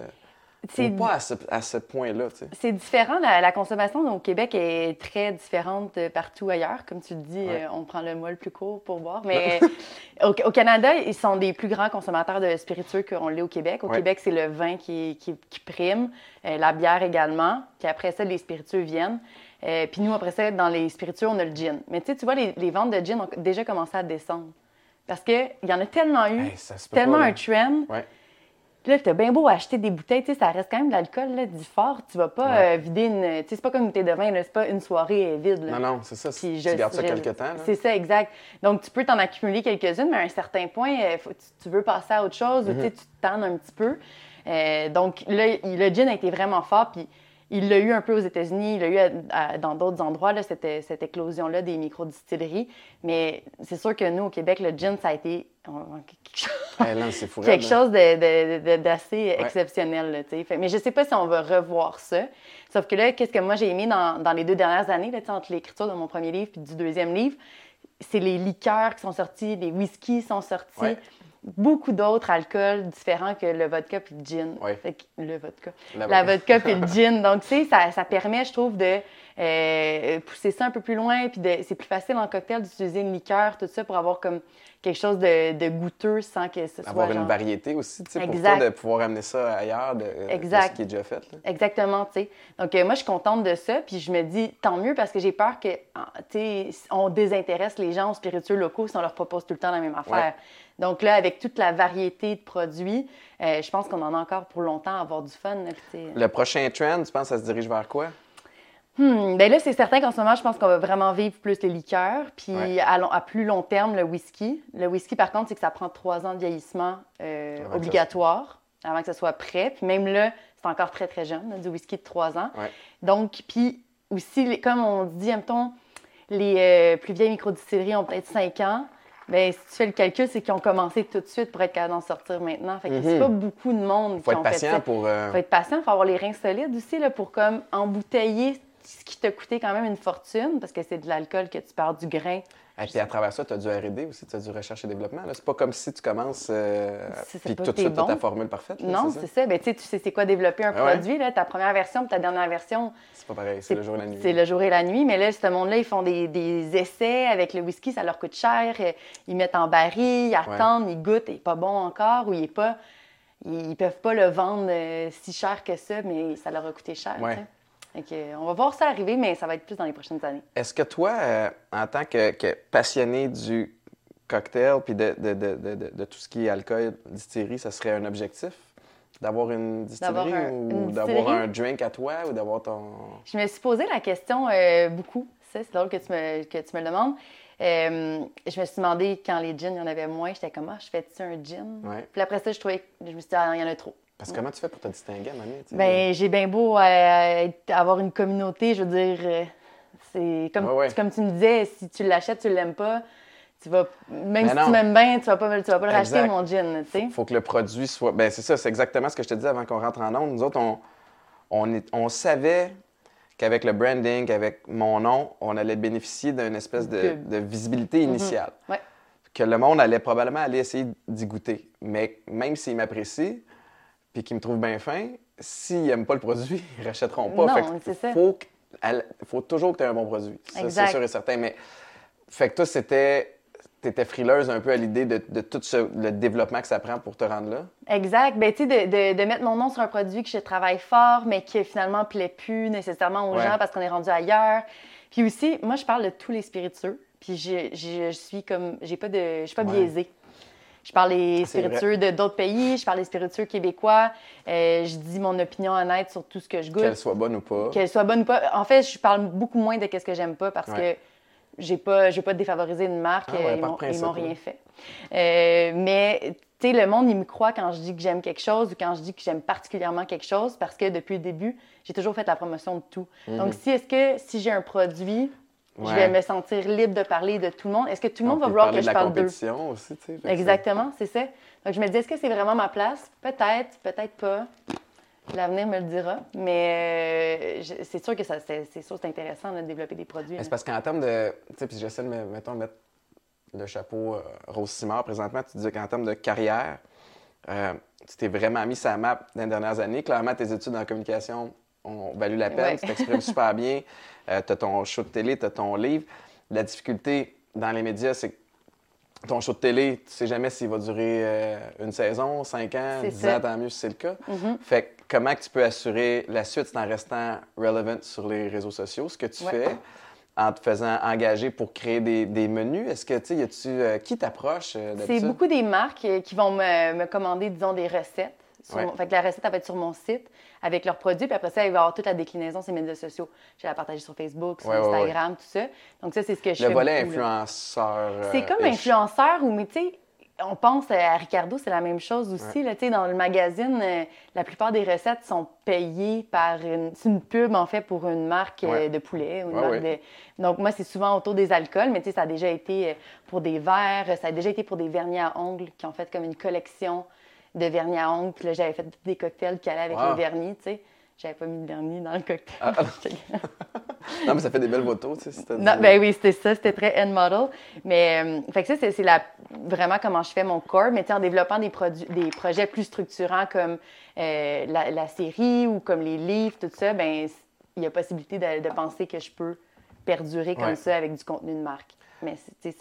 C'est pas à ce, à ce point-là, c'est différent. La, la consommation au Québec est très différente de partout ailleurs. Comme tu le dis, Ouais. euh, on prend le mois le plus court pour boire. Mais au, au Canada, ils sont des plus grands consommateurs de spiritueux qu'on l'est au Québec. Au Ouais. Québec, c'est le vin qui, qui- qui prime, euh, la bière également. Puis après ça, les spiritueux viennent. Euh, puis nous, après ça, dans les spiritueux, on a le gin. Mais tu vois, les, les ventes de gin ont déjà commencé à descendre. Parce qu'il y en a tellement eu, Hey, tellement pas, un trend. Ouais. Puis là, t'as bien beau acheter des bouteilles, tu sais, ça reste quand même de l'alcool, là, du fort. Tu vas pas Ouais. euh, vider une. Tu sais, c'est pas comme une bouteille de vin, là, c'est pas une soirée euh, vide. Là. Non, non, c'est ça. Puis tu je- gardes ça je- quelque temps. là. C'est ça, exact. Donc, tu peux t'en accumuler quelques-unes, mais à un certain point, euh, faut- tu, veux passer à autre chose ou tu tu te tannes un petit peu. Euh, donc, là, le gin a été vraiment fort, puis il l'a eu un peu aux États-Unis, il l'a eu à- à- dans d'autres endroits, là, cette, cette éclosion-là des micro-distilleries. Mais c'est sûr que nous, au Québec, le gin, ça a été quelque chose d'assez exceptionnel. là. Fait- mais je sais pas si on va revoir ça. Sauf que là, qu'est-ce que moi j'ai aimé dans, dans les deux dernières années, là, entre l'écriture de mon premier livre et du deuxième livre, c'est les liqueurs qui sont sortis, les whiskies sont sortis. Ouais. Beaucoup d'autres alcools différents que le vodka puis le gin. Ouais. Fait que- le vodka. La vodka puis le gin. Donc, tu sais, ça, ça permet, je trouve, de euh, pousser ça un peu plus loin. Puis c'est plus facile en cocktail d'utiliser une liqueur, tout ça, pour avoir comme quelque chose de, goûteux sans que ce soit. Avoir une variété aussi, tu sais, pour toi, de pouvoir amener ça ailleurs de, ce qui est déjà fait. Exactement, tu sais. Donc, euh, moi, je suis contente de ça. Puis je me dis, tant mieux, parce que j'ai peur que, ah, tu sais, on désintéresse les gens aux spiritueux locaux si on leur propose tout le temps la même affaire. Donc là, avec toute la variété de produits, euh, je pense qu'on en a encore pour longtemps à avoir du fun. Le prochain trend, tu penses, ça se dirige vers quoi? Hmm, ben là, c'est certain qu'en ce moment, je pense qu'on va vraiment vivre plus les liqueurs, puis à, plus long terme, le whisky. Le whisky, par contre, c'est que ça prend trois ans de vieillissement euh, obligatoire avant que ça soit prêt. Puis même là, c'est encore très, très jeune, du whisky de trois ans. Donc, puis aussi, comme on dit, temps, les euh, plus vieilles microdistilleries ont peut-être cinq ans. Bien, si tu fais le calcul, c'est qu'ils ont commencé tout de suite pour être capable d'en sortir maintenant. Fait que c'est mhm. pas beaucoup de monde faut qui être patient Pour, euh, Faut être patient, faut avoir les reins solides aussi là, pour comme embouteiller ce qui t'a coûté quand même une fortune, parce que c'est de l'alcool que tu perds du grain. Et puis à travers ça, tu as du R&D aussi, tu as du recherche et développement. C'est pas comme si tu commences euh, puis tout de suite tu as ta formule parfaite. non, c'est ça? Ben, tu sais c'est quoi développer un produit. Là, ta première version ta dernière version. C'est pas pareil, c'est le jour et la nuit. C'est le jour et la nuit. Mais là, ce monde-là, ils font des, des, essais avec le whisky, ça leur coûte cher. Ils mettent en baril, ils attendent, ils goûtent, il n'est pas bon encore ou il est pas. Ils peuvent pas le vendre euh, si cher que ça, mais ça leur a coûté cher on va voir ça arriver, mais ça va être plus dans les prochaines années. Est-ce que toi, euh, en tant que, passionné du cocktail puis de, tout ce qui est alcool, distillerie, ça serait un objectif? D'avoir une distillerie ou d'avoir un drink à toi ou d'avoir ton. Je me suis posé la question euh, beaucoup. C'est drôle que tu me, que tu me le demandes. Euh, je me suis demandé quand les gins, il y en avait moins, j'étais comme, ah, je fais-tu un gin? Puis après ça, je trouvais, je me suis dit, ah, il y en a trop. Parce que comment tu fais pour te distinguer, Ben, j'ai bien beau euh, avoir une communauté, je veux dire, euh, c'est comme, comme tu me disais, si tu l'achètes, tu l'aimes pas, tu vas, même si tu m'aimes bien, tu vas pas, tu vas pas le racheter, mon gin, tu sais. faut que le produit soit... Ben, c'est ça, c'est exactement ce que je te disais avant qu'on rentre en onde. Nous autres, on, on, est, on savait qu'avec le branding, qu'avec mon nom, on allait bénéficier d'une espèce de, de visibilité mhm. initiale. Que le monde allait probablement aller essayer d'y goûter. Mais même s'il m'apprécie, puis qui me trouvent bien fin, s'ils n'aiment pas le produit, ils ne rachèteront pas. Non, c'est ça. Faut, faut toujours que tu aies un bon produit. C'est sûr et certain. Mais fait que toi, c'était. Tu étais frileuse un peu à l'idée de, tout le développement que ça prend pour te rendre là? Exact. Ben, tu sais, de, mettre mon nom sur un produit que je travaille fort, mais qui finalement ne plaît plus nécessairement aux gens parce qu'on est rendu ailleurs. Puis aussi, moi, je parle de tous les spiritueux. Puis je, je, suis comme. J'ai pas de. Je suis pas biaisée. Je parle des spiritueux de d'autres pays, je parle des spiritueux québécois. Euh, je dis mon opinion honnête sur tout ce que je goûte. Qu'elle soit bonne ou pas. Qu'elle soit bonne ou pas. En fait, je parle beaucoup moins de ce que j'aime pas parce que j'ai pas, je vais pas défavoriser une marque. Ah ils m'ont rien fait. Euh, mais tu sais, le monde, il me croit quand je dis que j'aime quelque chose ou quand je dis que j'aime particulièrement quelque chose parce que depuis le début, j'ai toujours fait la promotion de tout. Mhm. Donc, si est-ce que si j'ai un produit je vais me sentir libre de parler de tout le monde. Est-ce que tout le monde va vouloir que je parle d'eux? aussi, tu sais. Exactement, c'est ça. Donc, je me dis, est-ce que c'est vraiment ma place? Peut-être, peut-être pas. L'avenir me le dira. Mais euh, c'est sûr que ça, c'est, sûr c'est intéressant de développer des produits. C'est parce qu'en termes de. Tu sais, puis j'essaie de mettons, mettre le chapeau euh, Rose Simard présentement. Tu disais qu'en termes de carrière, euh, tu t'es vraiment mis sa map dans les dernières années. Clairement, tes études en communication ont valu la peine. Tu t'exprimes super bien. Euh, tu as ton show de télé, tu as ton livre. La difficulté dans les médias, c'est que ton show de télé, tu sais jamais s'il va durer euh, une saison, cinq ans, dix ans, tant mieux si c'est le cas. Mm-hmm. Fait comment que tu peux assurer la suite en restant relevant sur les réseaux sociaux, ce que tu fais, en te faisant engager pour créer des, menus? Est-ce que, tu sais, y a-tu... Euh, qui t'approche C'est beaucoup des marques qui vont me commander, disons, des recettes. Fait que la recette, elle va être sur mon site avec leurs produits. Puis après ça, il va y avoir toute la déclinaison sur les médias sociaux. Je vais la partager sur Facebook, sur Instagram, tout ça. Donc ça, c'est ce que je Le fais. Le volet influenceur. Euh, c'est comme influenceur ou, mais tu sais, on pense à Ricardo, c'est la même chose aussi. Là, dans le magazine, euh, la plupart des recettes sont payées par une, une pub, en fait, pour une marque euh, de poulet. Ou une marque de... Donc, moi, c'est souvent autour des alcools, mais ça a déjà été pour des verres, ça a déjà été pour des vernis à ongles qui ont fait comme une collection de vernis à ongles. Puis là, j'avais fait des cocktails qui allaient avec les vernis, tu sais. J'avais pas mis de vernis dans le cocktail. Ah, non, mais ça fait des belles photos, tu sais. Non, ben oui, c'était ça, c'était très end model. Mais, euh, fait que ça, c'est la, vraiment comment je fais mon corps. Mais tu en développant des, produits, des projets plus structurants comme euh, la, série ou comme les livres, tout ça, ben il y a possibilité de, penser que je peux perdurer comme ça avec du contenu de marque. Mais c'est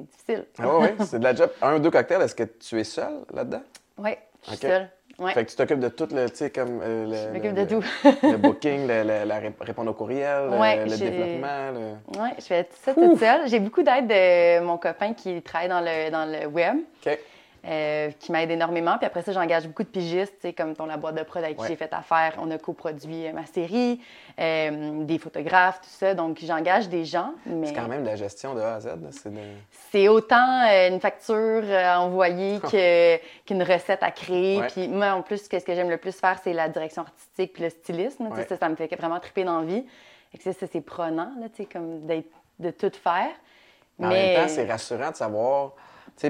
difficile. Ah oui, c'est de la job. Un ou deux cocktails, est-ce que tu es seule là-dedans? Oui, je suis seule. Ouais. Fait que tu t'occupes de tout le, tu sais, comme euh, le, je m'occupe de tout. le booking, le, la répondre aux courriels, le, développement. Oui, je fais tout ça toute seule. J'ai beaucoup d'aide de mon copain qui travaille dans le, dans le web. OK. Euh, qui m'aide énormément. Puis après ça, j'engage beaucoup de pigistes, comme ton la boîte de prod avec qui j'ai fait affaire. On a coproduit euh, ma série, euh, des photographes, tout ça. Donc, j'engage des gens. Mais... C'est quand même de la gestion de A à Z. C'est autant une facture à envoyer qu'une recette à créer. Puis moi, en plus, ce que j'aime le plus faire, c'est la direction artistique puis le stylisme. Ça, ça me fait vraiment triper d'envie. Et que c'est prenant, là, comme de tout faire. Mais... En même temps, c'est rassurant de savoir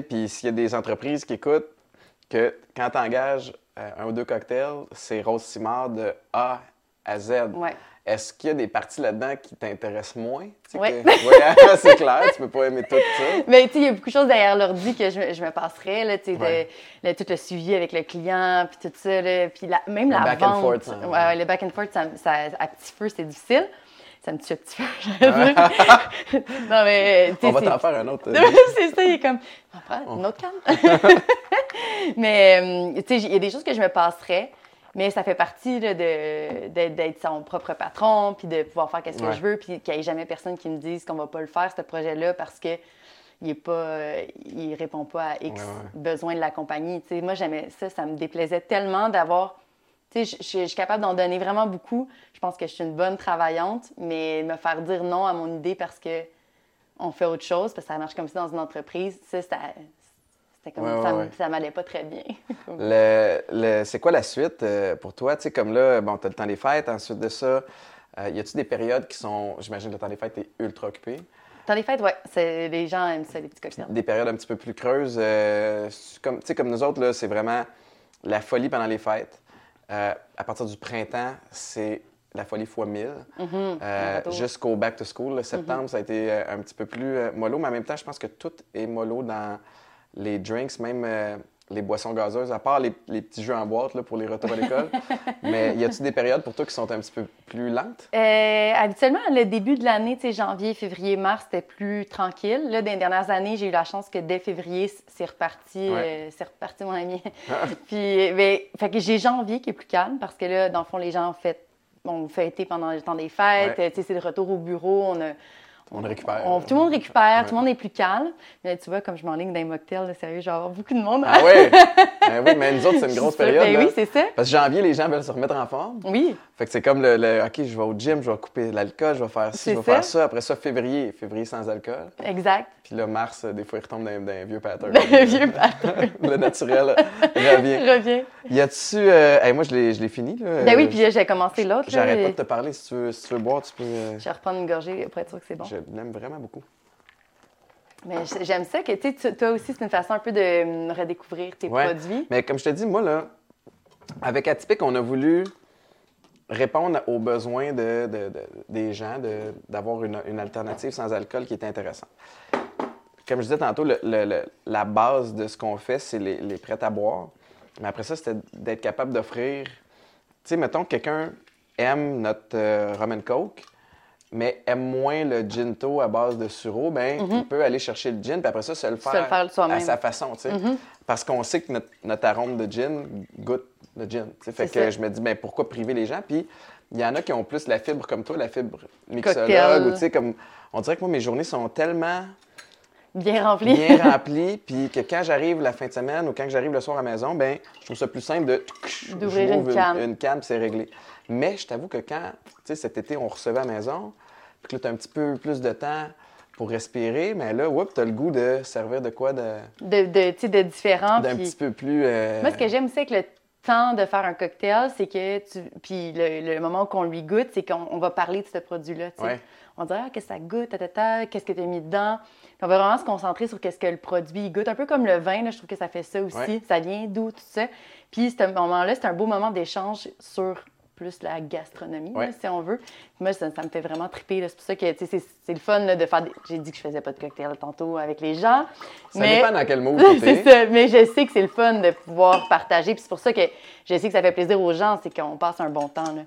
puis s'il y a des entreprises qui écoutent que quand tu engages euh, un ou deux cocktails, c'est Rose Simard de A à Z. Est-ce qu'il y a des parties là-dedans qui t'intéressent moins? Oui. c'est clair, tu peux pas aimer tout ça. Mais tu sais, il y a beaucoup de choses derrière l'ordi que je, me passerais, là, tu sais, tout le suivi avec le client, puis tout ça, puis même la back vente. And forth, hein, ouais. le back and forth, ça, ça, à petit feu, c'est difficile ça me tue un petit peu. non, mais. On va t'en faire un autre. c'est ça, il est comme. On va faire une autre canne. mais, euh, tu sais, il y a des choses que je me passerais, mais ça fait partie d'être son propre patron, puis de pouvoir faire ce que je veux, puis qu'il n'y ait jamais personne qui me dise qu'on va pas le faire, ce projet-là, parce que il est pas il répond pas à X besoins de la compagnie. Moi, j'aimais ça, ça me déplaisait tellement d'avoir je, suis capable d'en donner vraiment beaucoup. Je pense que je suis une bonne travaillante, mais me faire dire non à mon idée parce que on fait autre chose, parce que ça marche comme ça dans une entreprise, ça, c'était comme ça, m'allait pas très bien. le, c'est quoi la suite euh, pour toi? Tu sais, comme là, bon, tu as le temps des fêtes, ensuite de ça, euh, y a-tu des périodes qui sont, j'imagine le temps des fêtes est ultra occupé? Le temps des fêtes, oui. Les gens aiment ça, les petits cocktails. Des périodes un petit peu plus creuses. Euh, comme, tu sais, comme nous autres, c'est vraiment la folie pendant les fêtes. Euh, à partir du printemps, c'est la folie fois 1000. Mm-hmm. Euh, jusqu'au back to school, septembre, mm-hmm. ça a été euh, un petit peu plus mollo, mais en même temps, je pense que tout est mollo dans les drinks, même les boissons gazeuses, à part les, petits jeux en boîte là, pour les retours à l'école. Mais y a-t-il des périodes pour toi qui sont un petit peu plus lentes? Euh, habituellement, le début de l'année, janvier, février, mars, c'était plus tranquille. Là, dans les dernières années, j'ai eu la chance que dès février, c'est reparti, euh, c'est reparti, mon ami. Puis, ben, fait que j'ai janvier qui est plus calme parce que là, dans le fond, les gens ont fait, ont fêté pendant le temps des fêtes. C'est le retour au bureau. On a, on récupère. tout le monde récupère, tout le monde est plus calme. Mais tu vois, comme je m'enligne dans les mocktails, sérieux, j'ai avoir beaucoup de monde. Ah oui? ben oui, mais nous autres, c'est une grosse période. Ben oui, c'est ça. Parce que janvier, les gens veulent se remettre en forme. Oui. Fait que c'est comme le, OK, je vais au gym, je vais couper l'alcool, je vais faire ci, je vais faire ça. Après ça, février, février sans alcool. Exact. Puis là, mars, des fois, il retombe dans, un vieux pattern. un vieux pattern. le naturel revient. Revient. Y a-tu. Euh... moi, je l'ai fini. Là. Ben oui, puis j'ai commencé l'autre. J'arrête pas de te parler. Si tu veux, si tu veux boire, tu peux. Euh, je vais reprendre une gorgée pour être sûr que c'est bon. Je l'aime vraiment beaucoup. Mais j'aime ça que tu toi aussi, c'est une façon un peu de hum, redécouvrir tes produits. Mais comme je te dis, moi, là, avec Atypique, on a voulu répondre aux besoins de, des gens, d'avoir une, alternative sans alcool qui est intéressante. Comme je disais tantôt, la base de ce qu'on fait, c'est les, prêts à boire. Mais après ça, c'était d'être capable d'offrir. Tu sais, mettons que quelqu'un aime notre euh, rum coke, mais aime moins le ginto à base de sureau, ben mhm. il peut aller chercher le gin, puis après ça, se le faire, à sa façon, tu sais. Mhm. Parce qu'on sait que notre, arôme de gin goûte le gin. Fait que je me dis, ben pourquoi priver les gens? Puis il y en a qui ont plus la fibre comme toi, la fibre mixologue, ou tu sais, comme... On dirait que moi, mes journées sont tellement... Bien remplies. bien remplies, puis que quand j'arrive la fin de semaine ou quand j'arrive le soir à la maison, ben je trouve ça plus simple de... D'ouvrir une, canne. Une, canne, c'est réglé. Mais je t'avoue que quand, tu sais, cet été, on recevait à la maison, puis là, tu as un petit peu plus de temps pour respirer, mais là, tu as le goût de servir de quoi de. De, de, de différent. D'un petit peu plus. Euh, Moi, ce que j'aime, c'est que le temps de faire un cocktail, c'est que tu. Puis le, moment qu'on lui goûte, c'est qu'on va parler de ce produit-là. Ouais. On dirait, ah, qu'est-ce que ça goûte, qu'est-ce que tu as mis dedans? on va vraiment se concentrer sur qu'est-ce que le produit goûte. Un peu comme le vin, là, je trouve que ça fait ça aussi. Ça vient d'où, tout ça. Puis, ce moment-là, c'est un beau moment d'échange sur plus la gastronomie, si on veut. Moi, ça, me fait vraiment triper. C'est pour ça que c'est le fun de faire. J'ai dit que je faisais pas de cocktail tantôt avec les gens. Ça mais... dépend dans quel mot c'est ça. Mais je sais que c'est le fun de pouvoir partager. Puis c'est pour ça que je sais que ça fait plaisir aux gens, c'est qu'on passe un bon temps. Là.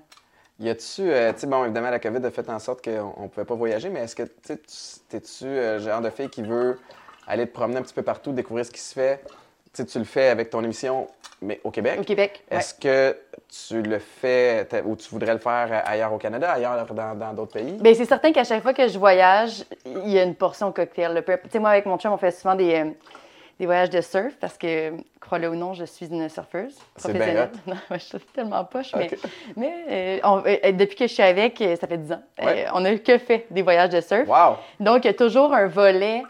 Y a-tu, euh, tu sais, bon, évidemment, la COVID a fait en sorte qu'on ne pouvait pas voyager, mais est-ce que tu t'es-tu le genre de fille qui veut aller te promener un petit peu partout, découvrir ce qui se fait? Tu tu le fais avec ton émission, mais au Québec. Au Québec. Est-ce que tu le fais ou tu voudrais le faire ailleurs au Canada, ailleurs dans d'autres pays? Bien, c'est certain qu'à chaque fois que je voyage, il y a une portion cocktail. Tu sais, moi, avec mon chum, on fait souvent des, euh, des voyages de surf parce que, crois-le ou non, je suis une surfeuse professionnelle. non, je suis tellement poche, mais, mais euh, euh, depuis que je suis avec, ça fait 10 ans, on n'a que fait des voyages de surf. Wow. Donc, il y a toujours un volet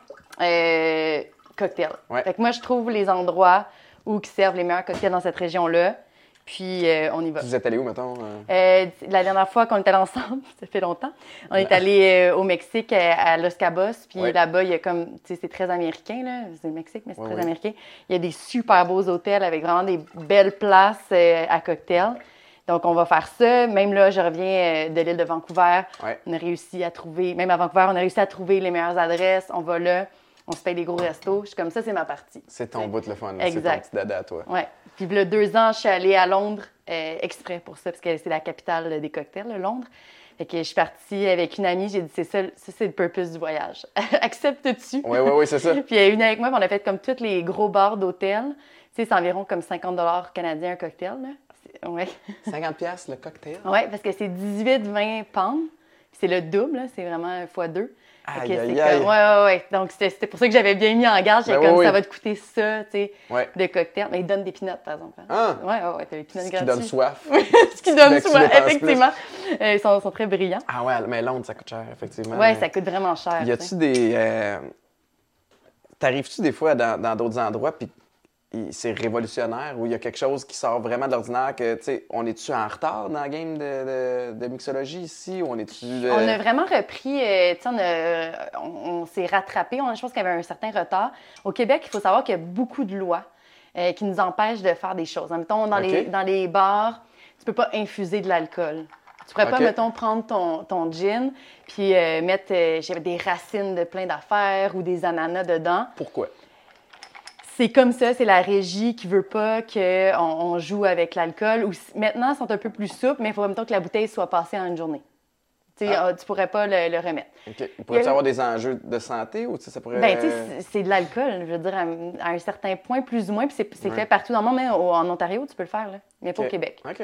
cocktail. Fait que moi, je trouve les endroits où qui servent les meilleurs cocktails dans cette région-là. Puis euh, on y va. Vous êtes allé où, mettons? Euh? Euh, la dernière fois qu'on est allé ensemble, ça fait longtemps, on est allé au Mexique, à, Los Cabos. Puis là-bas, il y a comme, tu sais, c'est très américain, là. C'est le Mexique, mais c'est très américain. Il y a des super beaux hôtels avec vraiment des belles places à cocktail. Donc, on va faire ça. Même là, je reviens de l'île de Vancouver. On a réussi à trouver, même à Vancouver, on a réussi à trouver les meilleures adresses. On va là on se paye des gros restos. Je suis comme ça, c'est ma partie. C'est ton bout de le fun. C'est ton petit dada à toi. Oui. Puis, a deux ans, je suis allée à Londres euh, exprès pour ça, parce que c'est la capitale des cocktails, Londres. Fait que je suis partie avec une amie, j'ai dit, c'est ça, ça c'est le purpose du voyage. Acceptes-tu? Oui, oui, oui, c'est ça. puis il y a une avec moi, on a fait comme tous les gros bars d'hôtel. Tu sais, c'est environ comme 50 canadiens un cocktail, là. Ouais. 50 pièces le cocktail? Oui, parce que c'est 18-20 pounds. C'est le double, c'est vraiment Aïe, aïe, aïe. Ouais, ouais, ouais. Donc, c'était pour ça que j'avais bien mis en garde. J'étais ben comme, ça va te coûter ça, tu sais, de cocktail. Mais ils donnent des pinottes, par exemple. Hein. Ah! Ouais, ouais, ouais, t'as des pinottes gratuits. Ce qui donne soif. Ce qui donne soif, effectivement. Euh, ils sont, sont, très brillants. Ah ouais, mais Londres, ça coûte cher, effectivement. Ouais, ça coûte vraiment cher. Y a-tu des... Euh... T'arrives-tu des fois dans d'autres endroits, puis c'est révolutionnaire ou il y a quelque chose qui sort vraiment de l'ordinaire que, tu sais, on est-tu en retard dans la game de, de, mixologie ici ou on est-tu... Euh, on a vraiment repris, euh, tu sais, on, s'est rattrapé, on a je pense qu'il y avait un certain retard. Au Québec, il faut savoir qu'il y a beaucoup de lois euh, qui nous empêchent de faire des choses. Mettons, dans, les, dans les bars, tu peux pas infuser de l'alcool. Tu pourrais pas, mettons, prendre ton, ton gin puis mettre des racines de plein d'affaires ou des ananas dedans. Pourquoi? C'est comme ça, c'est la régie qui veut pas qu'on on joue avec l'alcool. Ou maintenant, ils sont un peu plus souples, mais il faut en même temps que la bouteille soit passée en une journée. Tu ah. ah. tu pourrais pas le, remettre. OK. Pourrait-tu avoir des enjeux de santé ou ça pourrait. Ben, tu sais, c'est de l'alcool, je veux dire, à, un certain point, plus ou moins, puis c'est fait partout dans le monde, mais en Ontario, tu peux le faire, là, mais pas au Québec. OK.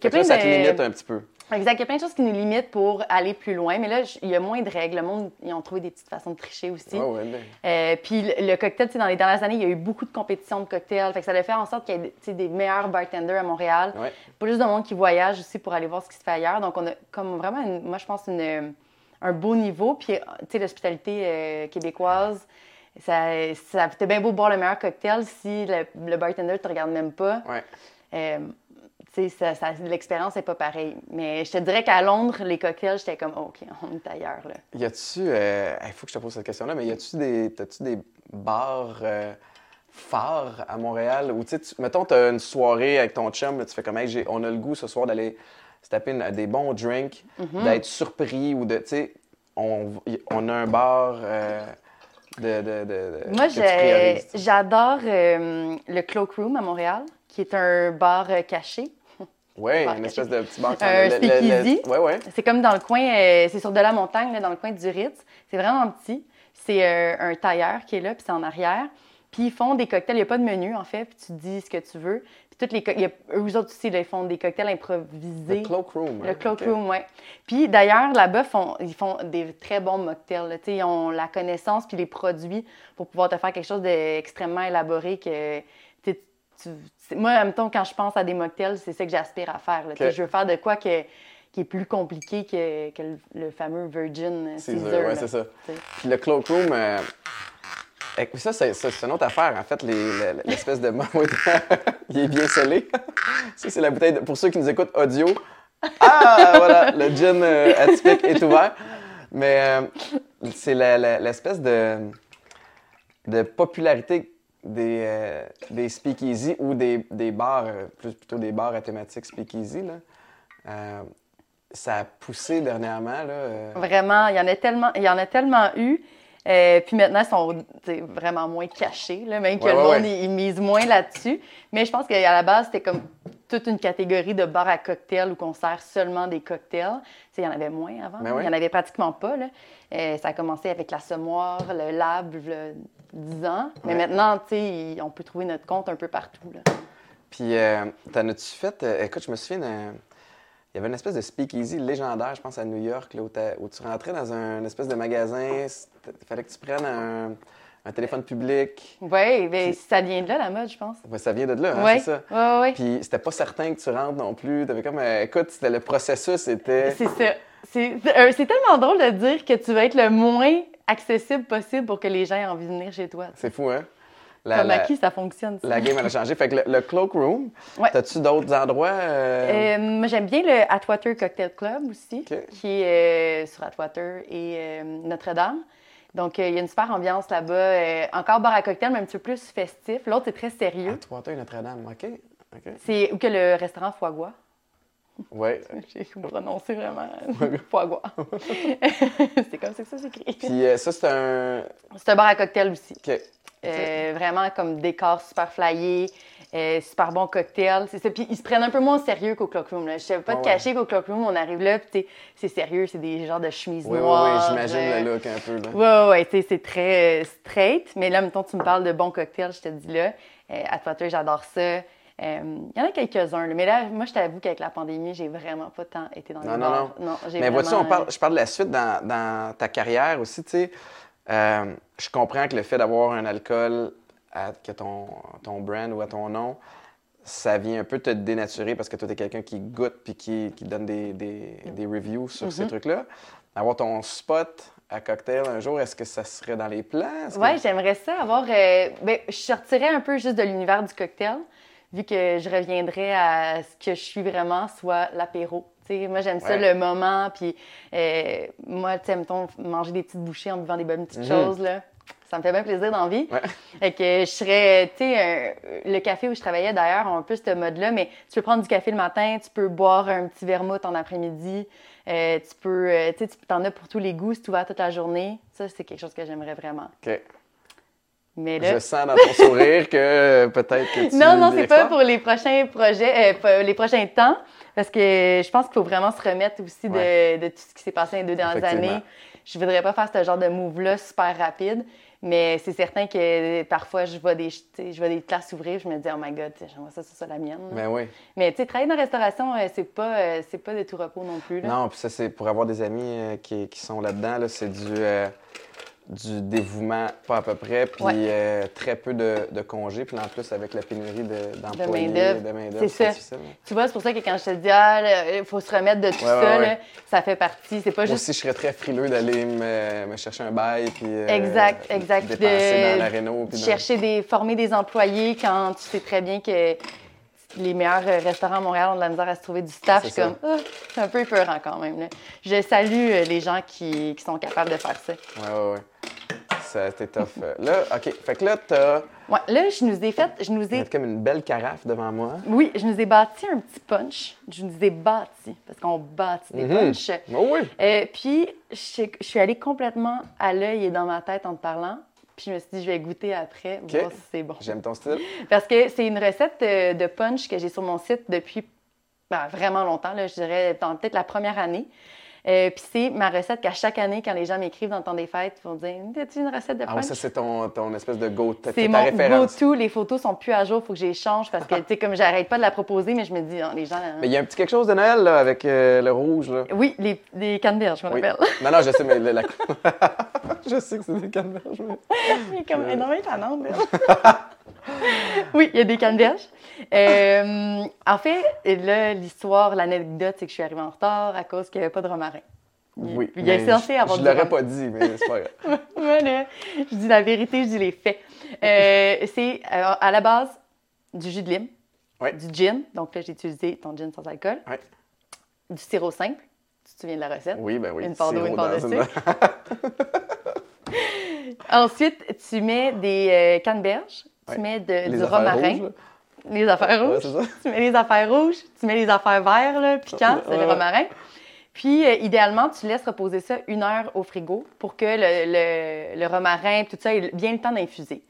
Fait ça te limite un petit peu. Exact. Il y a plein de choses qui nous limitent pour aller plus loin. Mais là, il y a moins de règles. Le monde, ils ont trouvé des petites façons de tricher aussi. Oh, ouais, euh, puis le cocktail, dans les dernières années, il y a eu beaucoup de compétitions de cocktails. Fait que ça a fait en sorte qu'il y ait des meilleurs bartenders à Montréal. Ouais. Pas juste de monde qui voyage aussi pour aller voir ce qui se fait ailleurs. Donc, on a comme vraiment, moi, je pense, une, un beau niveau. Puis, tu sais, l'hospitalité euh, québécoise, ça, ça fait bien beau boire le meilleur cocktail si le, bartender ne te regarde même pas. Ouais. Euh, ça, ça, l'expérience n'est pas pareille. Mais je te dirais qu'à Londres, les cocktails, j'étais comme, OK, on est ailleurs. Là. Y a-tu, euh, il faut que je te pose cette question-là, mais y a-tu des, -tu des bars euh, phares à Montréal? Où, tu mettons, tu as une soirée avec ton chum, tu fais comme, hey, on a le goût ce soir d'aller se taper des bons drinks, mm-hmm. d'être surpris ou de, tu sais, on, on, a un bar. Euh, de, de, de, Moi, j'adore le Cloak Room à Montréal, qui est un bar caché. Oui, une espèce de petit bar. Un speakeasy. Oui, oui. C'est comme dans le coin, euh, c'est sur de la montagne, là, dans le coin du Ritz. C'est vraiment petit. C'est euh, un tailleur qui est là, puis c'est en arrière. Puis ils font des cocktails. Il n'y a pas de menu, en fait, puis tu dis ce que tu veux. Puis toutes les a, eux autres aussi, ils font des cocktails improvisés. Le cloakroom. Le cloakroom, oui. Puis d'ailleurs, là-bas, ils font des très bons mocktails. Ils ont la connaissance puis les produits pour pouvoir te faire quelque chose d'extrêmement élaboré que moi, en même temps, quand je pense à des mocktails, c'est ça que j'aspire à faire. Je veux faire de quoi qui est plus compliqué que, le, fameux Virgin Caesar. Oui, c'est ça. Puis le cloakroom, euh, ça, c'est une autre affaire, en fait, l'espèce de... Il est bien scellé. ça, c'est la bouteille, pour ceux qui nous écoutent audio. Ah, voilà, le gin euh, atypique est ouvert. Mais euh, c'est l'espèce de, de popularité des, euh, des speakeasy ou des, des bars, euh, plus plutôt des bars à thématique speakeasy, là, euh, ça a poussé dernièrement. Là, Vraiment, il y en a tellement, il y en a tellement eu. puis maintenant, ils sont vraiment moins cachés, là, même que le monde il, mise moins là-dessus. Mais je pense qu'à la base, c'était comme toute une catégorie de bars à cocktails où on sert seulement des cocktails. Il y en avait moins avant. Ben il n'y en avait pratiquement pas. Là. Euh, ça a commencé avec la semoire, le lab, le 10 ans. Mais maintenant, on peut trouver notre compte un peu partout. Là. Puis, euh, t'en as-tu fait... Euh, écoute, je me souviens d'un... Il y avait une espèce de speakeasy légendaire, je pense, à New York, là, où, tu rentrais dans un espèce de magasin. Il fallait que tu prennes un, un téléphone public. Oui, mais ça vient de là, la mode, je pense. Oui, ça vient de là, hein, c'est ça. Oui, oui. Puis c'était pas certain que tu rentres non plus. T'avais comme, euh, écoute, c'était le processus, c'était. C'est ça. Euh, c'est tellement drôle de dire que tu vas être le moins accessible possible pour que les gens aient envie de venir chez toi. C'est fou, hein? La, Comme à qui ça fonctionne. Ça? La game, elle a changé. Fait que le, Cloak Room, as-tu d'autres endroits? Euh? moi, j'aime bien le Atwater Cocktail Club aussi, qui est sur Atwater et Notre-Dame. Donc, euh, il y a une super ambiance là-bas. Euh, encore bar à cocktail, mais un petit peu plus festif. L'autre, c'est très sérieux. À et Notre-Dame, OK. C'est où que le restaurant Foie-Gras. Oui. J'ai prononcé vraiment Foie-Gras. c'est comme ça que ça s'écrit. Puis euh, ça, c'est un... C'est un bar à cocktail aussi. OK. vraiment comme décor super flyé. Euh, super bon cocktail. C'est ça. Puis ils se prennent un peu moins au sérieux qu'au Cloakroom. Là. Je ne pas te cacher qu'au Cloakroom, on arrive là, puis c'est sérieux, c'est des genres de chemises noires. Oui, j'imagine le look un peu. Oui, oui, c'est très euh, straight. Mais là, mettons, tu me parles de bons cocktails, je te dis là. Euh, à Twitter, j'adore ça. Il y en a quelques-uns. Mais là, moi, je t'avoue qu'avec la pandémie, j'ai vraiment pas tant été dans les non, bars. Non, non, Mais vois-tu, je parle de la suite dans, dans ta carrière aussi, tu sais. je comprends que le fait d'avoir un alcool à que ton, ton brand ou à ton nom, ça vient un peu te dénaturer parce que toi, tu es quelqu'un qui goûte puis qui, qui donne des, des, des, reviews sur ces mm-hmm. trucs-là. Avoir ton spot à cocktail un jour, est-ce que ça serait dans les plans? Oui, j'aimerais ça avoir. Euh, ben, je sortirais un peu juste de l'univers du cocktail, vu que je reviendrais à ce que je suis vraiment, soit l'apéro. moi, j'aime ça le moment, puis euh, moi, tu sais, manger des petites bouchées en buvant des bonnes petites mm-hmm. choses, là ça me fait bien plaisir d'envie. Ouais. que je serais, tu sais, le café où je travaillais d'ailleurs un peu ce mode-là, mais tu peux prendre du café le matin, tu peux boire un petit vermouth en après-midi, euh, tu peux, euh, tu sais, tu en as pour tous les goûts, si tu ouvert toute la journée. Ça, c'est quelque chose que j'aimerais vraiment. OK. Mais là... Je sens dans ton sourire que peut-être que tu... Non, non, c'est pas pour les prochains projets, euh, les prochains temps, parce que je pense qu'il faut vraiment se remettre aussi de, de tout ce qui s'est passé les deux dernières années. Je voudrais pas faire ce genre de move-là super rapide. Mais c'est certain que parfois, je vois des, je vois des classes s'ouvrir, je me dis, oh my God, j'aimerais ça, c'est ça la mienne. Mais ben oui. Mais tu sais, travailler dans la restauration, euh, c'est pas, euh, c'est pas de tout repos non plus. Non, puis ça, c'est pour avoir des amis euh, qui, qui, sont là-dedans, là, c'est du du dévouement, pas à peu près, puis euh, très peu de, de, congés. Puis en plus, avec la pénurie d'employés, de, de main-d'œuvre, c'est difficile. Tu vois, c'est pour ça que quand je te dis, ah, il faut se remettre de tout ça, ça fait partie. C'est pas juste. Moi aussi, je serais très frileux d'aller me, me, chercher un bail, puis. Euh, exact, exact. Dépenser dans la réno. chercher des. former des employés quand tu sais très bien que les meilleurs euh, restaurants à Montréal ont de la misère à se trouver du staff. C'est comme, ah, c'est un peu épeurant quand même. Je salue les gens qui, qui, sont capables de faire ça. Oui, oui, oui c'était tough. Là, OK. Fait que là, t'as. Ouais, là, je nous ai fait. Je nous ai. comme une belle carafe devant moi. Oui, je nous ai bâti un petit punch. Je nous ai bâti, parce qu'on bâtit des mm punchs. Oh oui. Euh, puis, je, suis allée complètement à l'œil et dans ma tête en te parlant. Puis, je me suis dit, je vais goûter après, voir si c'est bon. J'aime ton style. Parce que c'est une recette euh, de punch que j'ai sur mon site depuis ben, vraiment longtemps, là, je dirais peut-être la première année. Euh, puis c'est ma recette qu'à chaque année, quand les gens m'écrivent dans le temps des fêtes, ils vont dire As-tu une recette de punch? Ah, ça, c'est ton, ton, espèce de go C'est mon go-to. Les photos sont plus à jour, il faut que j'échange parce que, tu sais, comme j'arrête pas de la proposer, mais je me dis, oh, les gens. Mais il y a un petit quelque chose de Noël, là, avec euh, le rouge, là. Oui, les, les canneberges, je m'appelle. Non, non, je sais, mais la... je sais que c'est des canneberges. Mais... il est comme énormément tannante, oui, il y a des canneberges. Euh, en fait, là, l'histoire, l'anecdote, c'est que je suis arrivée en retard à cause qu'il n'y avait pas de romarin. Oui, il est censé avoir Je ne l'aurais pas dit, mais c'est pas grave. voilà. Je dis la vérité, je dis les faits. Euh, c'est euh, à la base du jus de lime, du gin. Donc là, j'ai utilisé ton gin sans alcool. Oui. Du sirop simple. Tu te souviens de la recette? Oui, ben oui. Une part d'eau, une part de sucre. Ensuite, tu mets des euh, canneberges tu mets du romarin. les affaires rouges. tu mets les affaires rouges, tu mets les affaires vertes, là, piquants, c'est le romarin. Puis, euh, idéalement, tu laisses reposer ça une heure au frigo pour que le, le, romarin, tout ça, ait bien le temps d'infuser.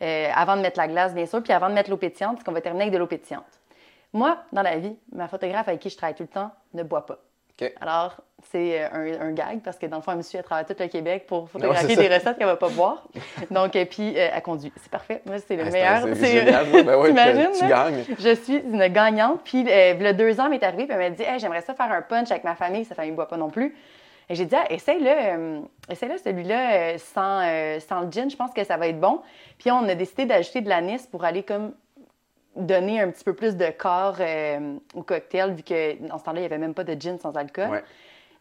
Euh, avant de mettre la glace, bien sûr, puis avant de mettre l'eau pétillante, parce qu'on va terminer avec de l'eau pétillante. Moi, dans la vie, ma photographe avec qui je travaille tout le temps ne boit pas. Alors, c'est euh, un, gag parce que dans le fond, elle me suit, elle travaille tout le Québec pour photographier des recettes qu'elle ne va pas boire. Donc, et euh, puis, euh, elle conduit. C'est parfait. Moi, c'est le ah, meilleur. C'est génial. Ben tu gagnes. Je suis une gagnante. Puis, le deux ans, m'est arrivée puis elle m'a dit hey, J'aimerais ça faire un punch avec ma famille. Sa famille ne boit pas non plus. Et j'ai dit ah, Essaye-le, essaye-le celui-là sans, sans le gin. Je pense que ça va être bon. Puis, on a décidé d'ajouter de l'anis pour aller comme donner un petit peu plus de corps euh, au cocktail, vu que ce temps-là, il n'y avait même pas de gin sans alcool.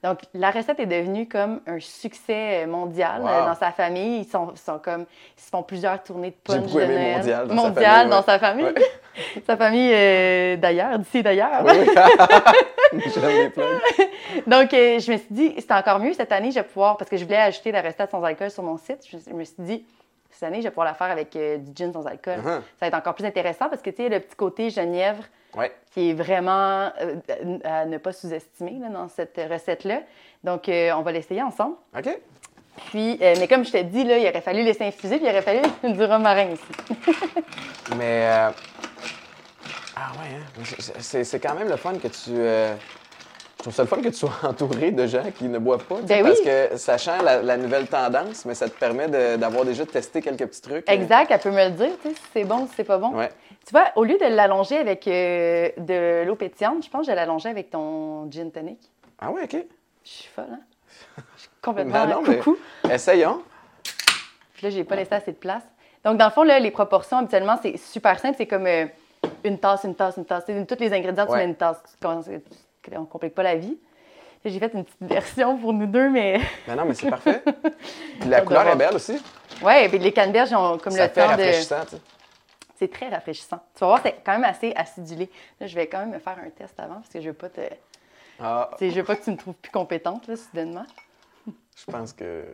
Donc, la recette est devenue comme un succès mondial euh, dans sa famille. Ils sont, sont, comme, ils se font plusieurs tournées de punch de Mondial, dans mondial sa famille. Dans sa famille, sa famille euh, d'ailleurs, d'ici d'ailleurs. Oui. Donc, je me suis dit, c'est encore mieux cette année, je vais pouvoir, parce que je voulais ajouter la recette sans alcool sur mon site, je me suis dit, cette année, je vais pouvoir la faire avec euh, du gin sans alcool. Uh-huh. Ça va être encore plus intéressant parce que, tu sais, le petit côté genièvre qui est vraiment euh, à ne pas sous-estimer dans cette recette-là. Donc, euh, on va l'essayer ensemble. OK. Puis, mais comme je t'ai dit, là, il aurait fallu laisser infuser, puis il aurait fallu du romarin aussi. mais. Ah ouais, hein? c'est quand même le fun que tu je trouve ça le fun que tu sois entouré de gens qui ne boivent pas. Ben parce que sachant la, la, nouvelle tendance, mais ça te permet d'avoir déjà testé quelques petits trucs. Exact, elle peut me le dire, si c'est bon ou si c'est pas bon. Ouais. Tu vois, au lieu de l'allonger avec euh, de l'eau pétillante, je pense que je vais l'allonger avec ton gin tonic. Ah ouais, OK. Je suis folle, hein? Je suis complètement non, coucou. Essayons. Puis là, j'ai pas laissé assez de place. Donc, dans le fond, là, les proportions, habituellement, c'est super simple. C'est comme euh, une tasse, une tasse, une tasse. Tous les ingrédients, tu mets une tasse on ne complique pas la vie. J'ai fait une petite version pour nous deux, mais. Mais non, mais c'est parfait. la couleur est belle aussi. Oui, et les canneberges ont comme le temps rafraîchissant, tu sais. C'est très rafraîchissant. Tu vas voir, c'est quand même assez acidulé. Là, je vais quand même me faire un test avant parce que je veux pas te. Ah. Je veux pas que tu me trouves plus compétente, là, soudainement. Je pense que.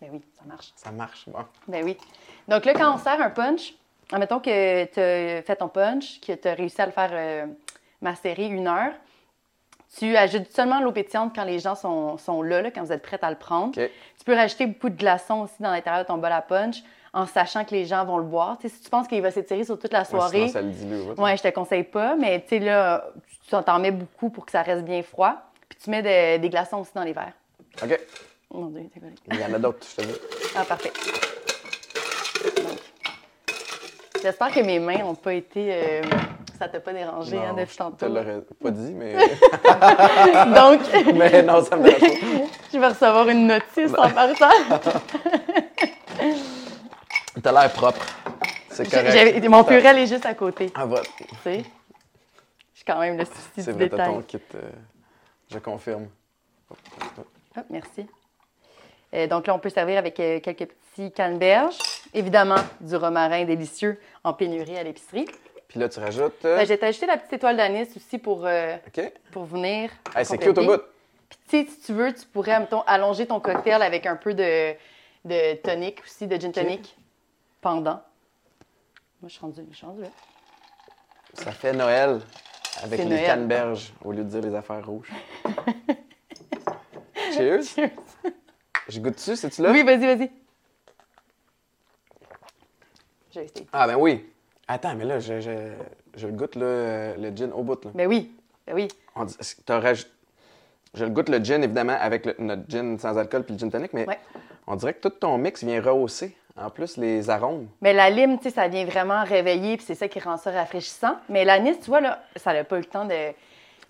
Ben oui, ça marche. Ça marche, bon. Ben oui. Donc là, quand on sert un punch, Admettons que tu as fait ton punch, que tu as réussi à le faire euh, macérer une heure. Tu ajoutes seulement l'eau pétillante quand les gens sont, sont là, quand vous êtes prêts à le prendre. Tu peux rajouter beaucoup de glaçons aussi dans l'intérieur de ton bol à punch en sachant que les gens vont le boire. si tu penses qu'il va s'étirer sur toute la soirée, ouais, ça le dilue, ouais, je te conseille pas, mais tu là, tu t'en mets beaucoup pour que ça reste bien froid. Puis tu mets des glaçons aussi dans les verres. OK. Mon Dieu, Il y en a d'autres, je te dis. Ah, parfait. J'espère que mes mains n'ont pas été. Euh, ça t'a pas dérangé hein, depuis tantôt. Je te l'aurais pas dit, mais. Donc. mais non, ça me dérange pas. Je vais recevoir une notice en partant. T'as l'air propre. C'est correct. Mon purel est juste à côté. Ah, va. Tu sais? J'ai quand même le souci du détail. C'est vrai, ton kit. Euh, je confirme. Oh, merci. Euh, donc là, on peut servir avec quelques petits canneberges. Évidemment, du romarin délicieux en pénurie à l'épicerie. Puis là, tu rajoutes. Euh, ben, j'ai ajouté la petite étoile d'anis aussi pour, euh, pour venir. c'est cute au bout. Puis, si tu veux, tu pourrais, mettons, allonger ton cocktail avec un peu de, de tonic aussi, de gin tonic pendant. Moi, je suis rendue, je là. Ça fait Noël avec les canneberges au lieu de dire les affaires rouges. Cheers. Cheers. Je goûte dessus, c'est-tu là? Oui, vas-y, vas-y. Ah, ben oui. Attends, mais là, je, je, je le goûte, le, le gin au bout. Là. Ben oui. Ben oui. On Je le goûte le gin, évidemment, avec notre gin sans alcool puis le gin tonic, mais on dirait que tout ton mix vient rehausser, en plus, les arômes. Mais la lime, tu sais, ça vient vraiment réveiller, puis c'est ça qui rend ça rafraîchissant. Mais l'anis, tu vois, là, ça n'a pas eu le temps de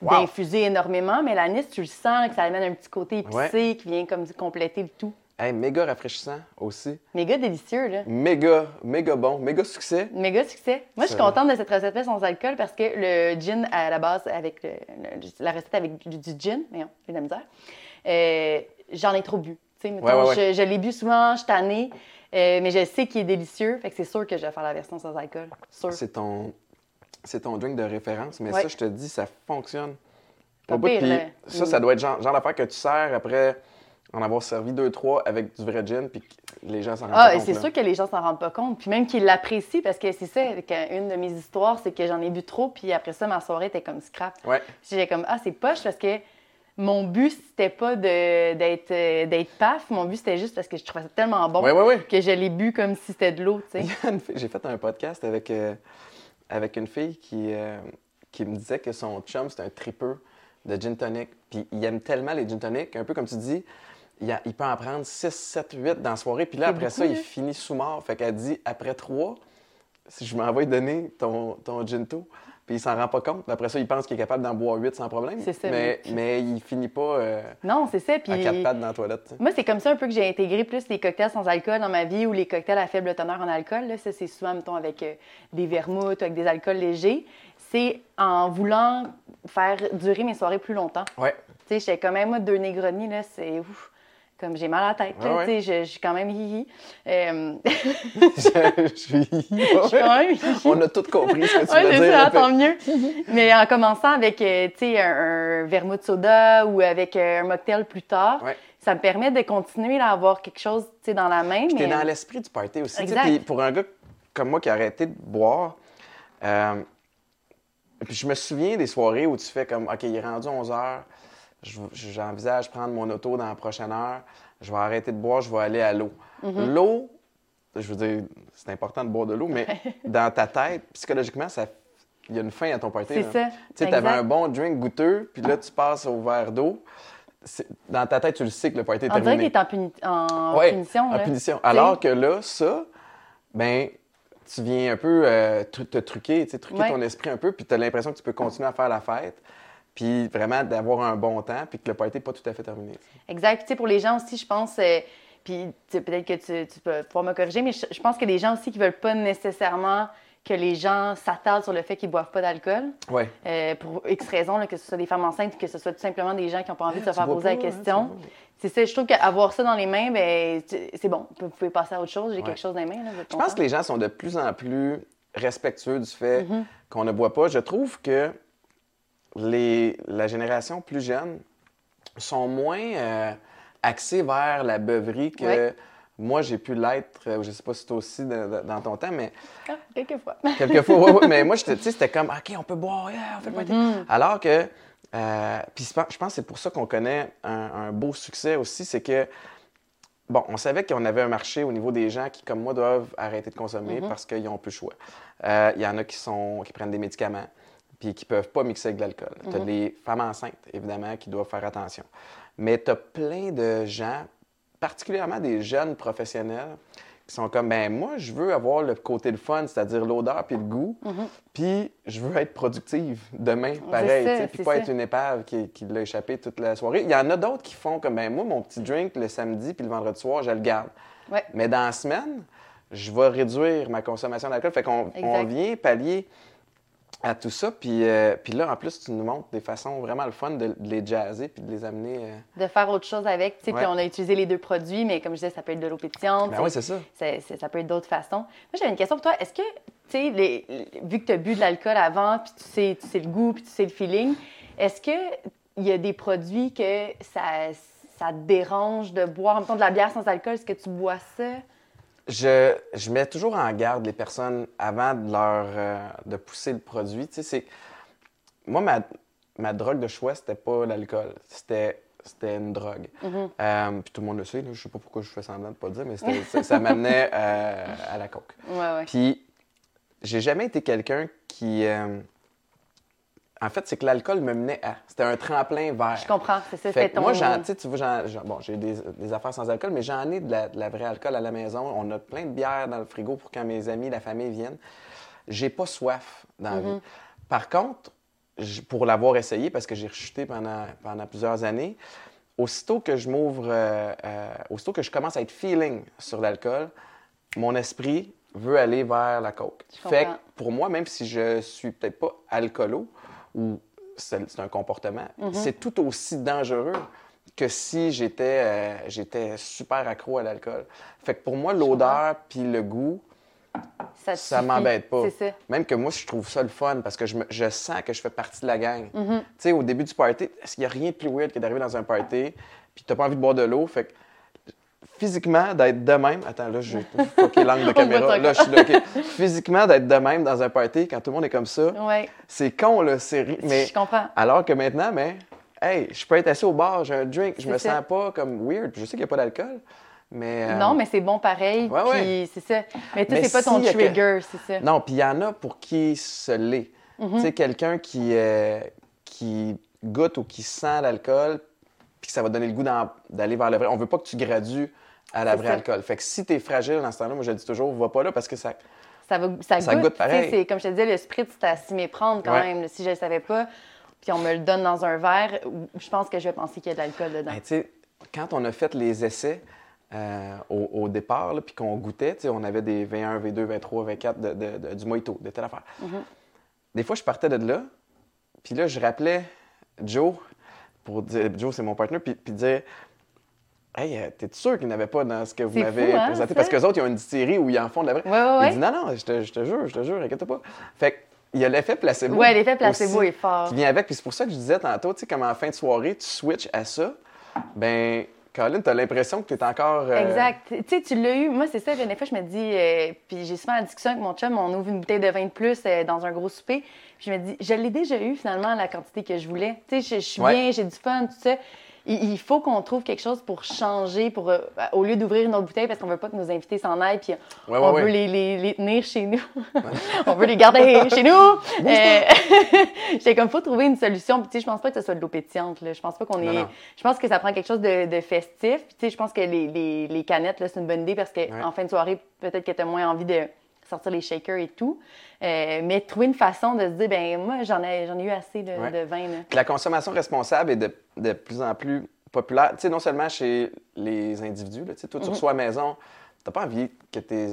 d'infuser énormément, mais l'anis, tu le sens que ça amène un petit côté épicé qui vient comme compléter le tout. Hey, méga rafraîchissant aussi. Méga délicieux, là. Méga, méga bon, méga succès. Méga succès. Moi, je suis contente de cette recette-là sans alcool parce que le gin, à la base, avec la recette avec du, gin, mais non, j'ai de la misère, euh, j'en ai trop bu. Je, l'ai bu souvent, je suis tannée, euh, mais je sais qu'il est délicieux, fait que c'est sûr que je vais faire la version sans alcool. C'est ton, c'est ton drink de référence, mais ça, je te dis, ça fonctionne. Au bout, ça, ça doit être genre, genre l'affaire que tu sers après en avoir servi deux, trois avec du vrai gin, puis les gens s'en rendent ah, pas compte. Ah, c'est sûr que les gens s'en rendent pas compte. Puis même qu'ils l'apprécient, parce que c'est ça, une de mes histoires, c'est que j'en ai bu trop, puis après ça, ma soirée était comme scrap. Ouais. J'ai comme, ah, c'est poche, parce que mon but, c'était pas d'être d'être paf. Mon but, c'était juste parce que je trouvais ça tellement bon que je l'ai bu comme si c'était de l'eau. J'ai fait un podcast avec, avec une fille qui, qui me disait que son chum, c'était un tripeux de gin tonic. Puis il aime tellement les gin tonic, un peu comme tu dis, il, peut en prendre 6, 7, 8 dans la soirée. Puis là, après ça, il finit sous mort. Fait qu'elle dit, après 3, si je m'envoie donner ton, ton ginto, puis il s'en rend pas compte. Après ça, il pense qu'il est capable d'en boire 8 sans problème. C'est ça. Mais, mais il finit pas euh, non, c'est ça. Puis... à quatre pattes dans la toilette. Moi, c'est comme ça un peu que j'ai intégré plus les cocktails sans alcool dans ma vie ou les cocktails à faible teneur en alcool. Là. Ça, c'est souvent, mettons, avec euh, des vermouths, avec des alcools légers. C'est en voulant faire durer mes soirées plus longtemps. Ouais. Tu sais, j'étais quand même, moi, deux Negroni, là, c'est ouf comme j'ai mal à la tête, je, je, suis quand même hihi. Euh... je, suis hihi. je suis quand même hihi. On a tout compris ce que tu veux dire. Ça, tant mieux. Mais en commençant avec euh, un, un vermouth soda ou avec euh, un mocktail plus tard, ça me permet de continuer à avoir quelque chose dans la main. Es dans l'esprit du party aussi. Pour un gars comme moi qui a arrêté de boire, euh, puis je me souviens des soirées où tu fais comme, OK, il est rendu 11 heures j'envisage prendre mon auto dans la prochaine heure, je vais arrêter de boire, je vais aller à l'eau. Mhm. L'eau, je veux dire, c'est important de boire de l'eau, mais dans ta tête, psychologiquement, ça, il y a une fin à ton party. C'est ça. Tu sais, avais un bon drink goûteux, puis là, tu passes au verre d'eau. Dans ta tête, tu le sais que le party est terminé. On dirait qu'il est en, punition. en punition. Alors que là, ça, ben tu viens un peu euh, te truquer, truquer ton esprit un peu, puis tu as l'impression que tu peux continuer à faire la fête puis vraiment d'avoir un bon temps, puis que le party n'est pas tout à fait terminé. Exact. Tu sais, pour les gens aussi, je pense, euh, puis peut-être que tu, peux pouvoir me corriger, mais je, pense que les gens aussi qui veulent pas nécessairement que les gens s'attardent sur le fait qu'ils boivent pas d'alcool. Ouais. Euh, pour X raisons, que ce soit des femmes enceintes, que ce soit tout simplement des gens qui n'ont pas envie de se faire poser la hein, question. c'est ça, je trouve qu'avoir ça dans les mains, ben, c'est bon. Vous pouvez passer à autre chose. J'ai quelque chose dans les mains. Là, je pense que les gens sont de plus en plus respectueux du fait mm-hmm. qu'on ne boit pas. Je trouve que les, la génération plus jeune sont moins euh, axés vers la beuverie que moi j'ai pu l'être. Euh, je sais pas si toi aussi dans ton temps, mais. Ah, quelquefois. quelquefois, oui, Mais moi, c'était comme, OK, on peut boire, on fait le mm-hmm. Alors que. Euh, puis je pense que c'est pour ça qu'on connaît un, beau succès aussi, c'est que. Bon, on savait qu'on avait un marché au niveau des gens qui, comme moi, doivent arrêter de consommer mm-hmm. parce qu'ils n'ont plus le choix. Il y en a qui, sont, qui prennent des médicaments puis qui ne peuvent pas mixer avec de l'alcool. Tu as mhm. les femmes enceintes, évidemment, qui doivent faire attention. Mais tu as plein de gens, particulièrement des jeunes professionnels, qui sont comme, ben moi, je veux avoir le côté de fun, c'est-à-dire l'odeur puis le goût, mhm. puis je veux être productive demain, pareil, puis pas être une épave qui, qui l'a échappé toute la soirée. Il y en a d'autres qui font comme, ben moi, mon petit drink le samedi puis le vendredi soir, je le garde. Mais dans la semaine, je vais réduire ma consommation d'alcool. Fait qu'on on vient pallier à tout ça. Puis, euh, puis là, en plus, tu nous montres des façons vraiment le fun de, les jazzer puis de les amener. Euh, de faire autre chose avec. Puis on a utilisé les deux produits, mais comme je disais, ça peut être de l'eau pétillante. Ben oui, c'est ça. ça peut être d'autres façons. Moi, j'avais une question pour toi. Est-ce que, tu sais, vu que tu as bu de l'alcool avant, puis tu sais, tu sais le goût, puis tu sais le feeling, est-ce qu'il y a des produits que ça, ça te dérange de boire, en même temps, de la bière sans alcool? Est-ce que tu bois ça? Je, je, mets toujours en garde les personnes avant de leur euh, de pousser le produit. Tu sais, moi, ma, ma drogue de choix, c'était pas l'alcool. C'était c'était une drogue. Mm-hmm. Euh, puis tout le monde le sait, je sais pas pourquoi je fais semblant de pas le dire, mais ça, ça m'amenait euh, à la coke. Ouais, ouais. Puis j'ai jamais été quelqu'un qui en fait, c'est que l'alcool me menait à. C'était un tremplin vers. Je comprends, c'est ça, c'est ton. Moi, tu vois, bon, j'ai des, des, affaires sans alcool, mais j'en ai de la, de la, vraie alcool à la maison. On a plein de bières dans le frigo pour quand mes amis, la famille viennent. J'ai pas soif dans la vie. Mm-hmm. Par contre, pour l'avoir essayé, parce que j'ai rechuté pendant, pendant plusieurs années, aussitôt que je m'ouvre, euh, euh, aussitôt que je commence à être feeling sur l'alcool, mon esprit veut aller vers la coke. Fait que pour moi, même si je suis peut-être pas alcoolo, ou c'est un comportement, mhm. c'est tout aussi dangereux que si j'étais euh, j'étais super accro à l'alcool. Fait que pour moi, l'odeur puis le goût, ça, m'embête pas. Même que moi, je trouve ça le fun parce que je, je sens que je fais partie de la gang. Mhm. Tu sais, au début du party, il n'y a rien de plus weird que d'arriver dans un party puis tu n'as pas envie de boire de l'eau? Fait que physiquement, d'être de même. Attends, là, j'ai fucké l'angle de caméra. là, je suis là, Physiquement, d'être de même dans un party, quand tout le monde est comme ça, c'est con, là. C'est... Mais, je comprends. Alors que maintenant, mais, hey, je peux être assis au bar, j'ai un drink, je me sens pas comme weird. Je sais qu'il n'y a pas d'alcool. Mais, euh, Non, mais c'est bon pareil. puis c'est ça. Mais tu sais, c'est pas ton trigger, c'est ça. Non, puis il y en a pour qui ce l'est. Mhm. Tu sais, quelqu'un qui, euh, qui goûte ou qui sent l'alcool, puis que ça va donner le goût d'aller vers le vrai. On veut pas que tu gradues à la vraie alcool. Fait que si tu es fragile dans ce temps-là, moi je dis toujours, va pas là parce que ça. Ça, va, ça, goûte. pareil. Comme je te disais, le spritz, c'est à s'y méprendre quand même. Si je ne le savais pas, puis on me le donne dans un verre, je pense que je vais penser qu'il y a de l'alcool dedans. Ben, quand on a fait les essais euh, au, départ, puis qu'on goûtait, on avait des 21, V2, 23, V4 de, du mojito, de telle affaire. Mm-hmm. Des fois, je partais de là, puis là, je rappelais Joe, pour dire, Joe, c'est mon partenaire, puis, puis dire, Hey, euh, t'es sûr qu'il n'y avait pas dans ce que vous m'avez hein, présenté? Parce qu'eux autres, ils ont une distillerie où ils en font de la vraie. Il dit non, non, je te, je te jure, je te jure, inquiète pas. Fait il y a l'effet placebo. Oui, l'effet placebo est fort. Qui vient avec. Puis c'est pour ça que je disais tantôt, tu sais, comme en fin de soirée, tu switches à ça. Ben, Colin, tu as l'impression que tu es encore. Euh, exact. Tu sais, tu l'as eu. Moi, c'est ça. Des fois, je me dis. Euh, puis j'ai souvent la discussion avec mon chum. On ouvre une bouteille de vin de plus euh, dans un gros souper. Puis je me dis, je l'ai déjà eu finalement la quantité que je voulais. Tu sais, je, suis bien, j'ai du fun, tout ça il faut qu'on trouve quelque chose pour changer, pour euh, au lieu d'ouvrir une autre bouteille parce qu'on veut pas que nos invités s'en aillent, puis on veut Les, les, tenir chez nous. on veut les garder chez nous. euh, comme faut trouver une solution. Puis tu sais, je pense pas que ce soit de l'eau pétillante. Là. Je pense pas qu'on est. Je pense que ça prend quelque chose de, de festif. Puis tu sais, je pense que les, les canettes là, c'est une bonne idée parce qu'en fin de soirée, peut-être que tu as moins envie de sortir les shakers et tout. Euh, mais trouver une façon de se dire, ben moi, j'en ai, j'en ai eu assez de, vin. La consommation responsable est de, de plus en plus populaire. Tu sais, non seulement chez les individus, là, tu sais, toi, tu mm-hmm. reçois à la maison, tu n'as pas envie que tes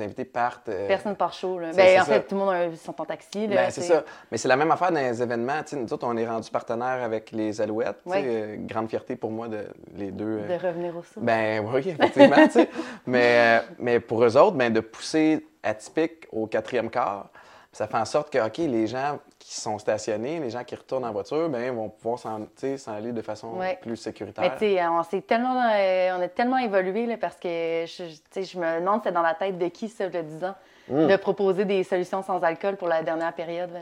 invités partent. Euh, Personne part chaud. Là. Ben, en fait, tout le monde sont en taxi. Ben, c'est ça. Mais c'est la même affaire dans les événements. Tu sais, nous autres, on est rendu partenaire avec les Alouettes. Euh, grande fierté pour moi de les deux. De revenir au sud. Ben oui, effectivement. mais, mais pour eux autres, ben, de pousser atypique au quatrième quart. Ça fait en sorte que, OK, les gens qui sont stationnés, les gens qui retournent en voiture, bien, vont pouvoir s'en, aller de façon plus sécuritaire. Mais on, tellement, euh, on a tellement évolué là, parce que je, je me demande c'est dans la tête de qui, ça, le 10 ans, hmm. de proposer des solutions sans alcool pour la dernière période. Là.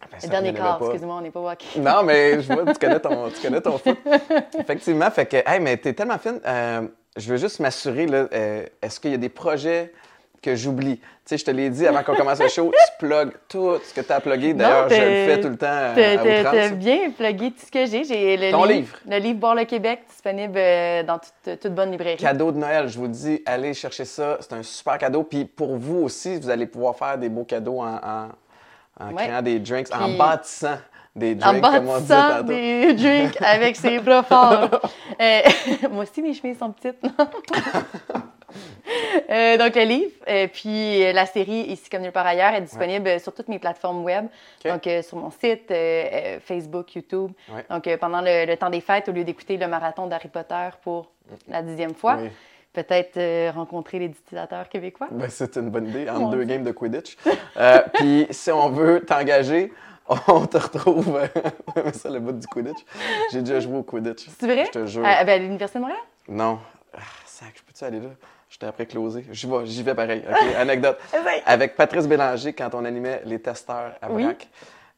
Ah, ben, le dernier quart, excuse-moi, on n'est pas walkie. Non, mais je vois, tu connais ton, tu connais ton foot. Effectivement, fait que, hey, mais t'es tellement fine. Euh, je veux juste m'assurer, là, euh, est-ce qu'il y a des projets que j'oublie. Tu sais, je te l'ai dit avant qu'on commence le show, tu plugues tout ce que tu as plugué. D'ailleurs, je le fais tout le temps à Tu bien plugué tout ce que j'ai. J'ai le Ton livre, Le livre Boire le Québec, disponible euh, dans toute, toute, bonne librairie. Cadeau de Noël, je vous dis, allez chercher ça. C'est un super cadeau. Puis pour vous aussi, vous allez pouvoir faire des beaux cadeaux en, en, créant des drinks, en bâtissant des drinks, en comme on dit des drinks avec ses bras forts. Euh, moi aussi, mes chemises sont petites. Euh, donc, le livre, euh, puis euh, la série Ici comme nulle part ailleurs est disponible sur toutes mes plateformes web. Donc, sur mon site, Facebook, YouTube. Donc, pendant le, temps des fêtes, au lieu d'écouter le marathon d'Harry Potter pour la dixième fois, peut-être rencontrer les utilisateurs québécois. Ben, c'est une bonne idée, entre deux games de Quidditch. puis, si on veut t'engager, on te retrouve. ça, le bout du Quidditch. J'ai déjà joué au Quidditch. C'est vrai? Je te jure. À, ben, l'Université de Montréal? Non. Ah, sac, je peux-tu aller là? J'étais après closé. J'y vais, j'y vais pareil. Anecdote. Avec Patrice Bélanger, quand on animait les testeurs à Brac,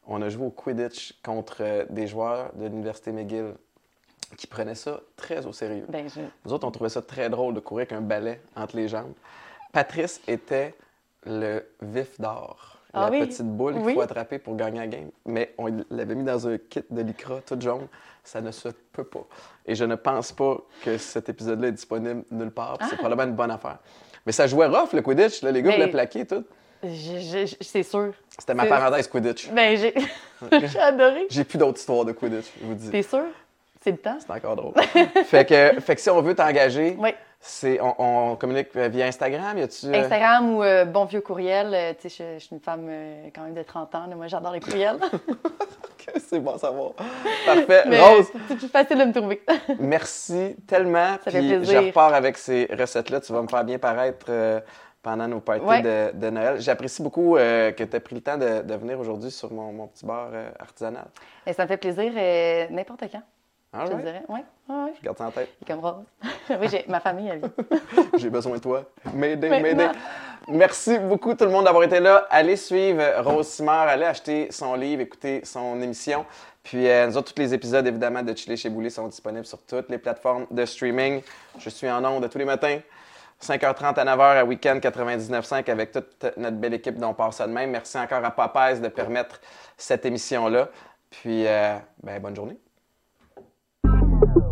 on a joué au Quidditch contre euh, des joueurs de l'Université McGill qui prenaient ça très au sérieux. Ben, Nous autres, on trouvait ça très drôle de courir avec un balai entre les jambes. Patrice était le vif d'or. Ah la petite boule qu'il faut attraper pour gagner la game. Mais on l'avait mis dans un kit de lycra tout jaune. Ça ne se peut pas. Et je ne pense pas que cet épisode-là est disponible nulle part. C'est ah. probablement une bonne affaire. Mais ça jouait rough, le Quidditch. Là, les gars voulaient plaquer tout. C'est sûr. C'était ma parenthèse Quidditch. Ben, j'ai adoré. J'ai plus d'autres histoires de Quidditch, je vous dis. T'es sûr? C'est le temps? C'est encore drôle. fait, que, fait que si on veut t'engager, oui. C'est, on, communique via Instagram, y a-tu... Euh, Instagram ou euh, bon vieux courriel. Euh, tu sais, je, suis une femme quand même de 30 ans. moi, j'adore les courriels. c'est bon à savoir. Parfait. Rose? C'est plus facile de me trouver. merci tellement. Ça fait plaisir. Je repars avec ces recettes-là. Tu vas me faire bien paraître pendant nos parties de, Noël. J'apprécie beaucoup que tu aies pris le temps de, venir aujourd'hui sur mon, petit bar artisanal. Et ça me fait plaisir n'importe quand. Ah, je dirais. Oui. Je garde ça en tête. comme Rose. oui, j'ai ma famille, elle J'ai besoin de toi. M'aider, m'aider. Merci beaucoup tout le monde d'avoir été là. Allez suivre Rose Simard, allez acheter son livre, écouter son émission. Puis euh, nous autres, tous les épisodes, évidemment, de Chili chez Boulet sont disponibles sur toutes les plateformes de streaming. Je suis en ondes tous les matins. 5h30 à 9h à Week-end 99.5 avec toute notre belle équipe dont on passe ça de même. Merci encore à Popeyes de permettre cette émission-là. Puis, euh, ben, bonne journée. Wow.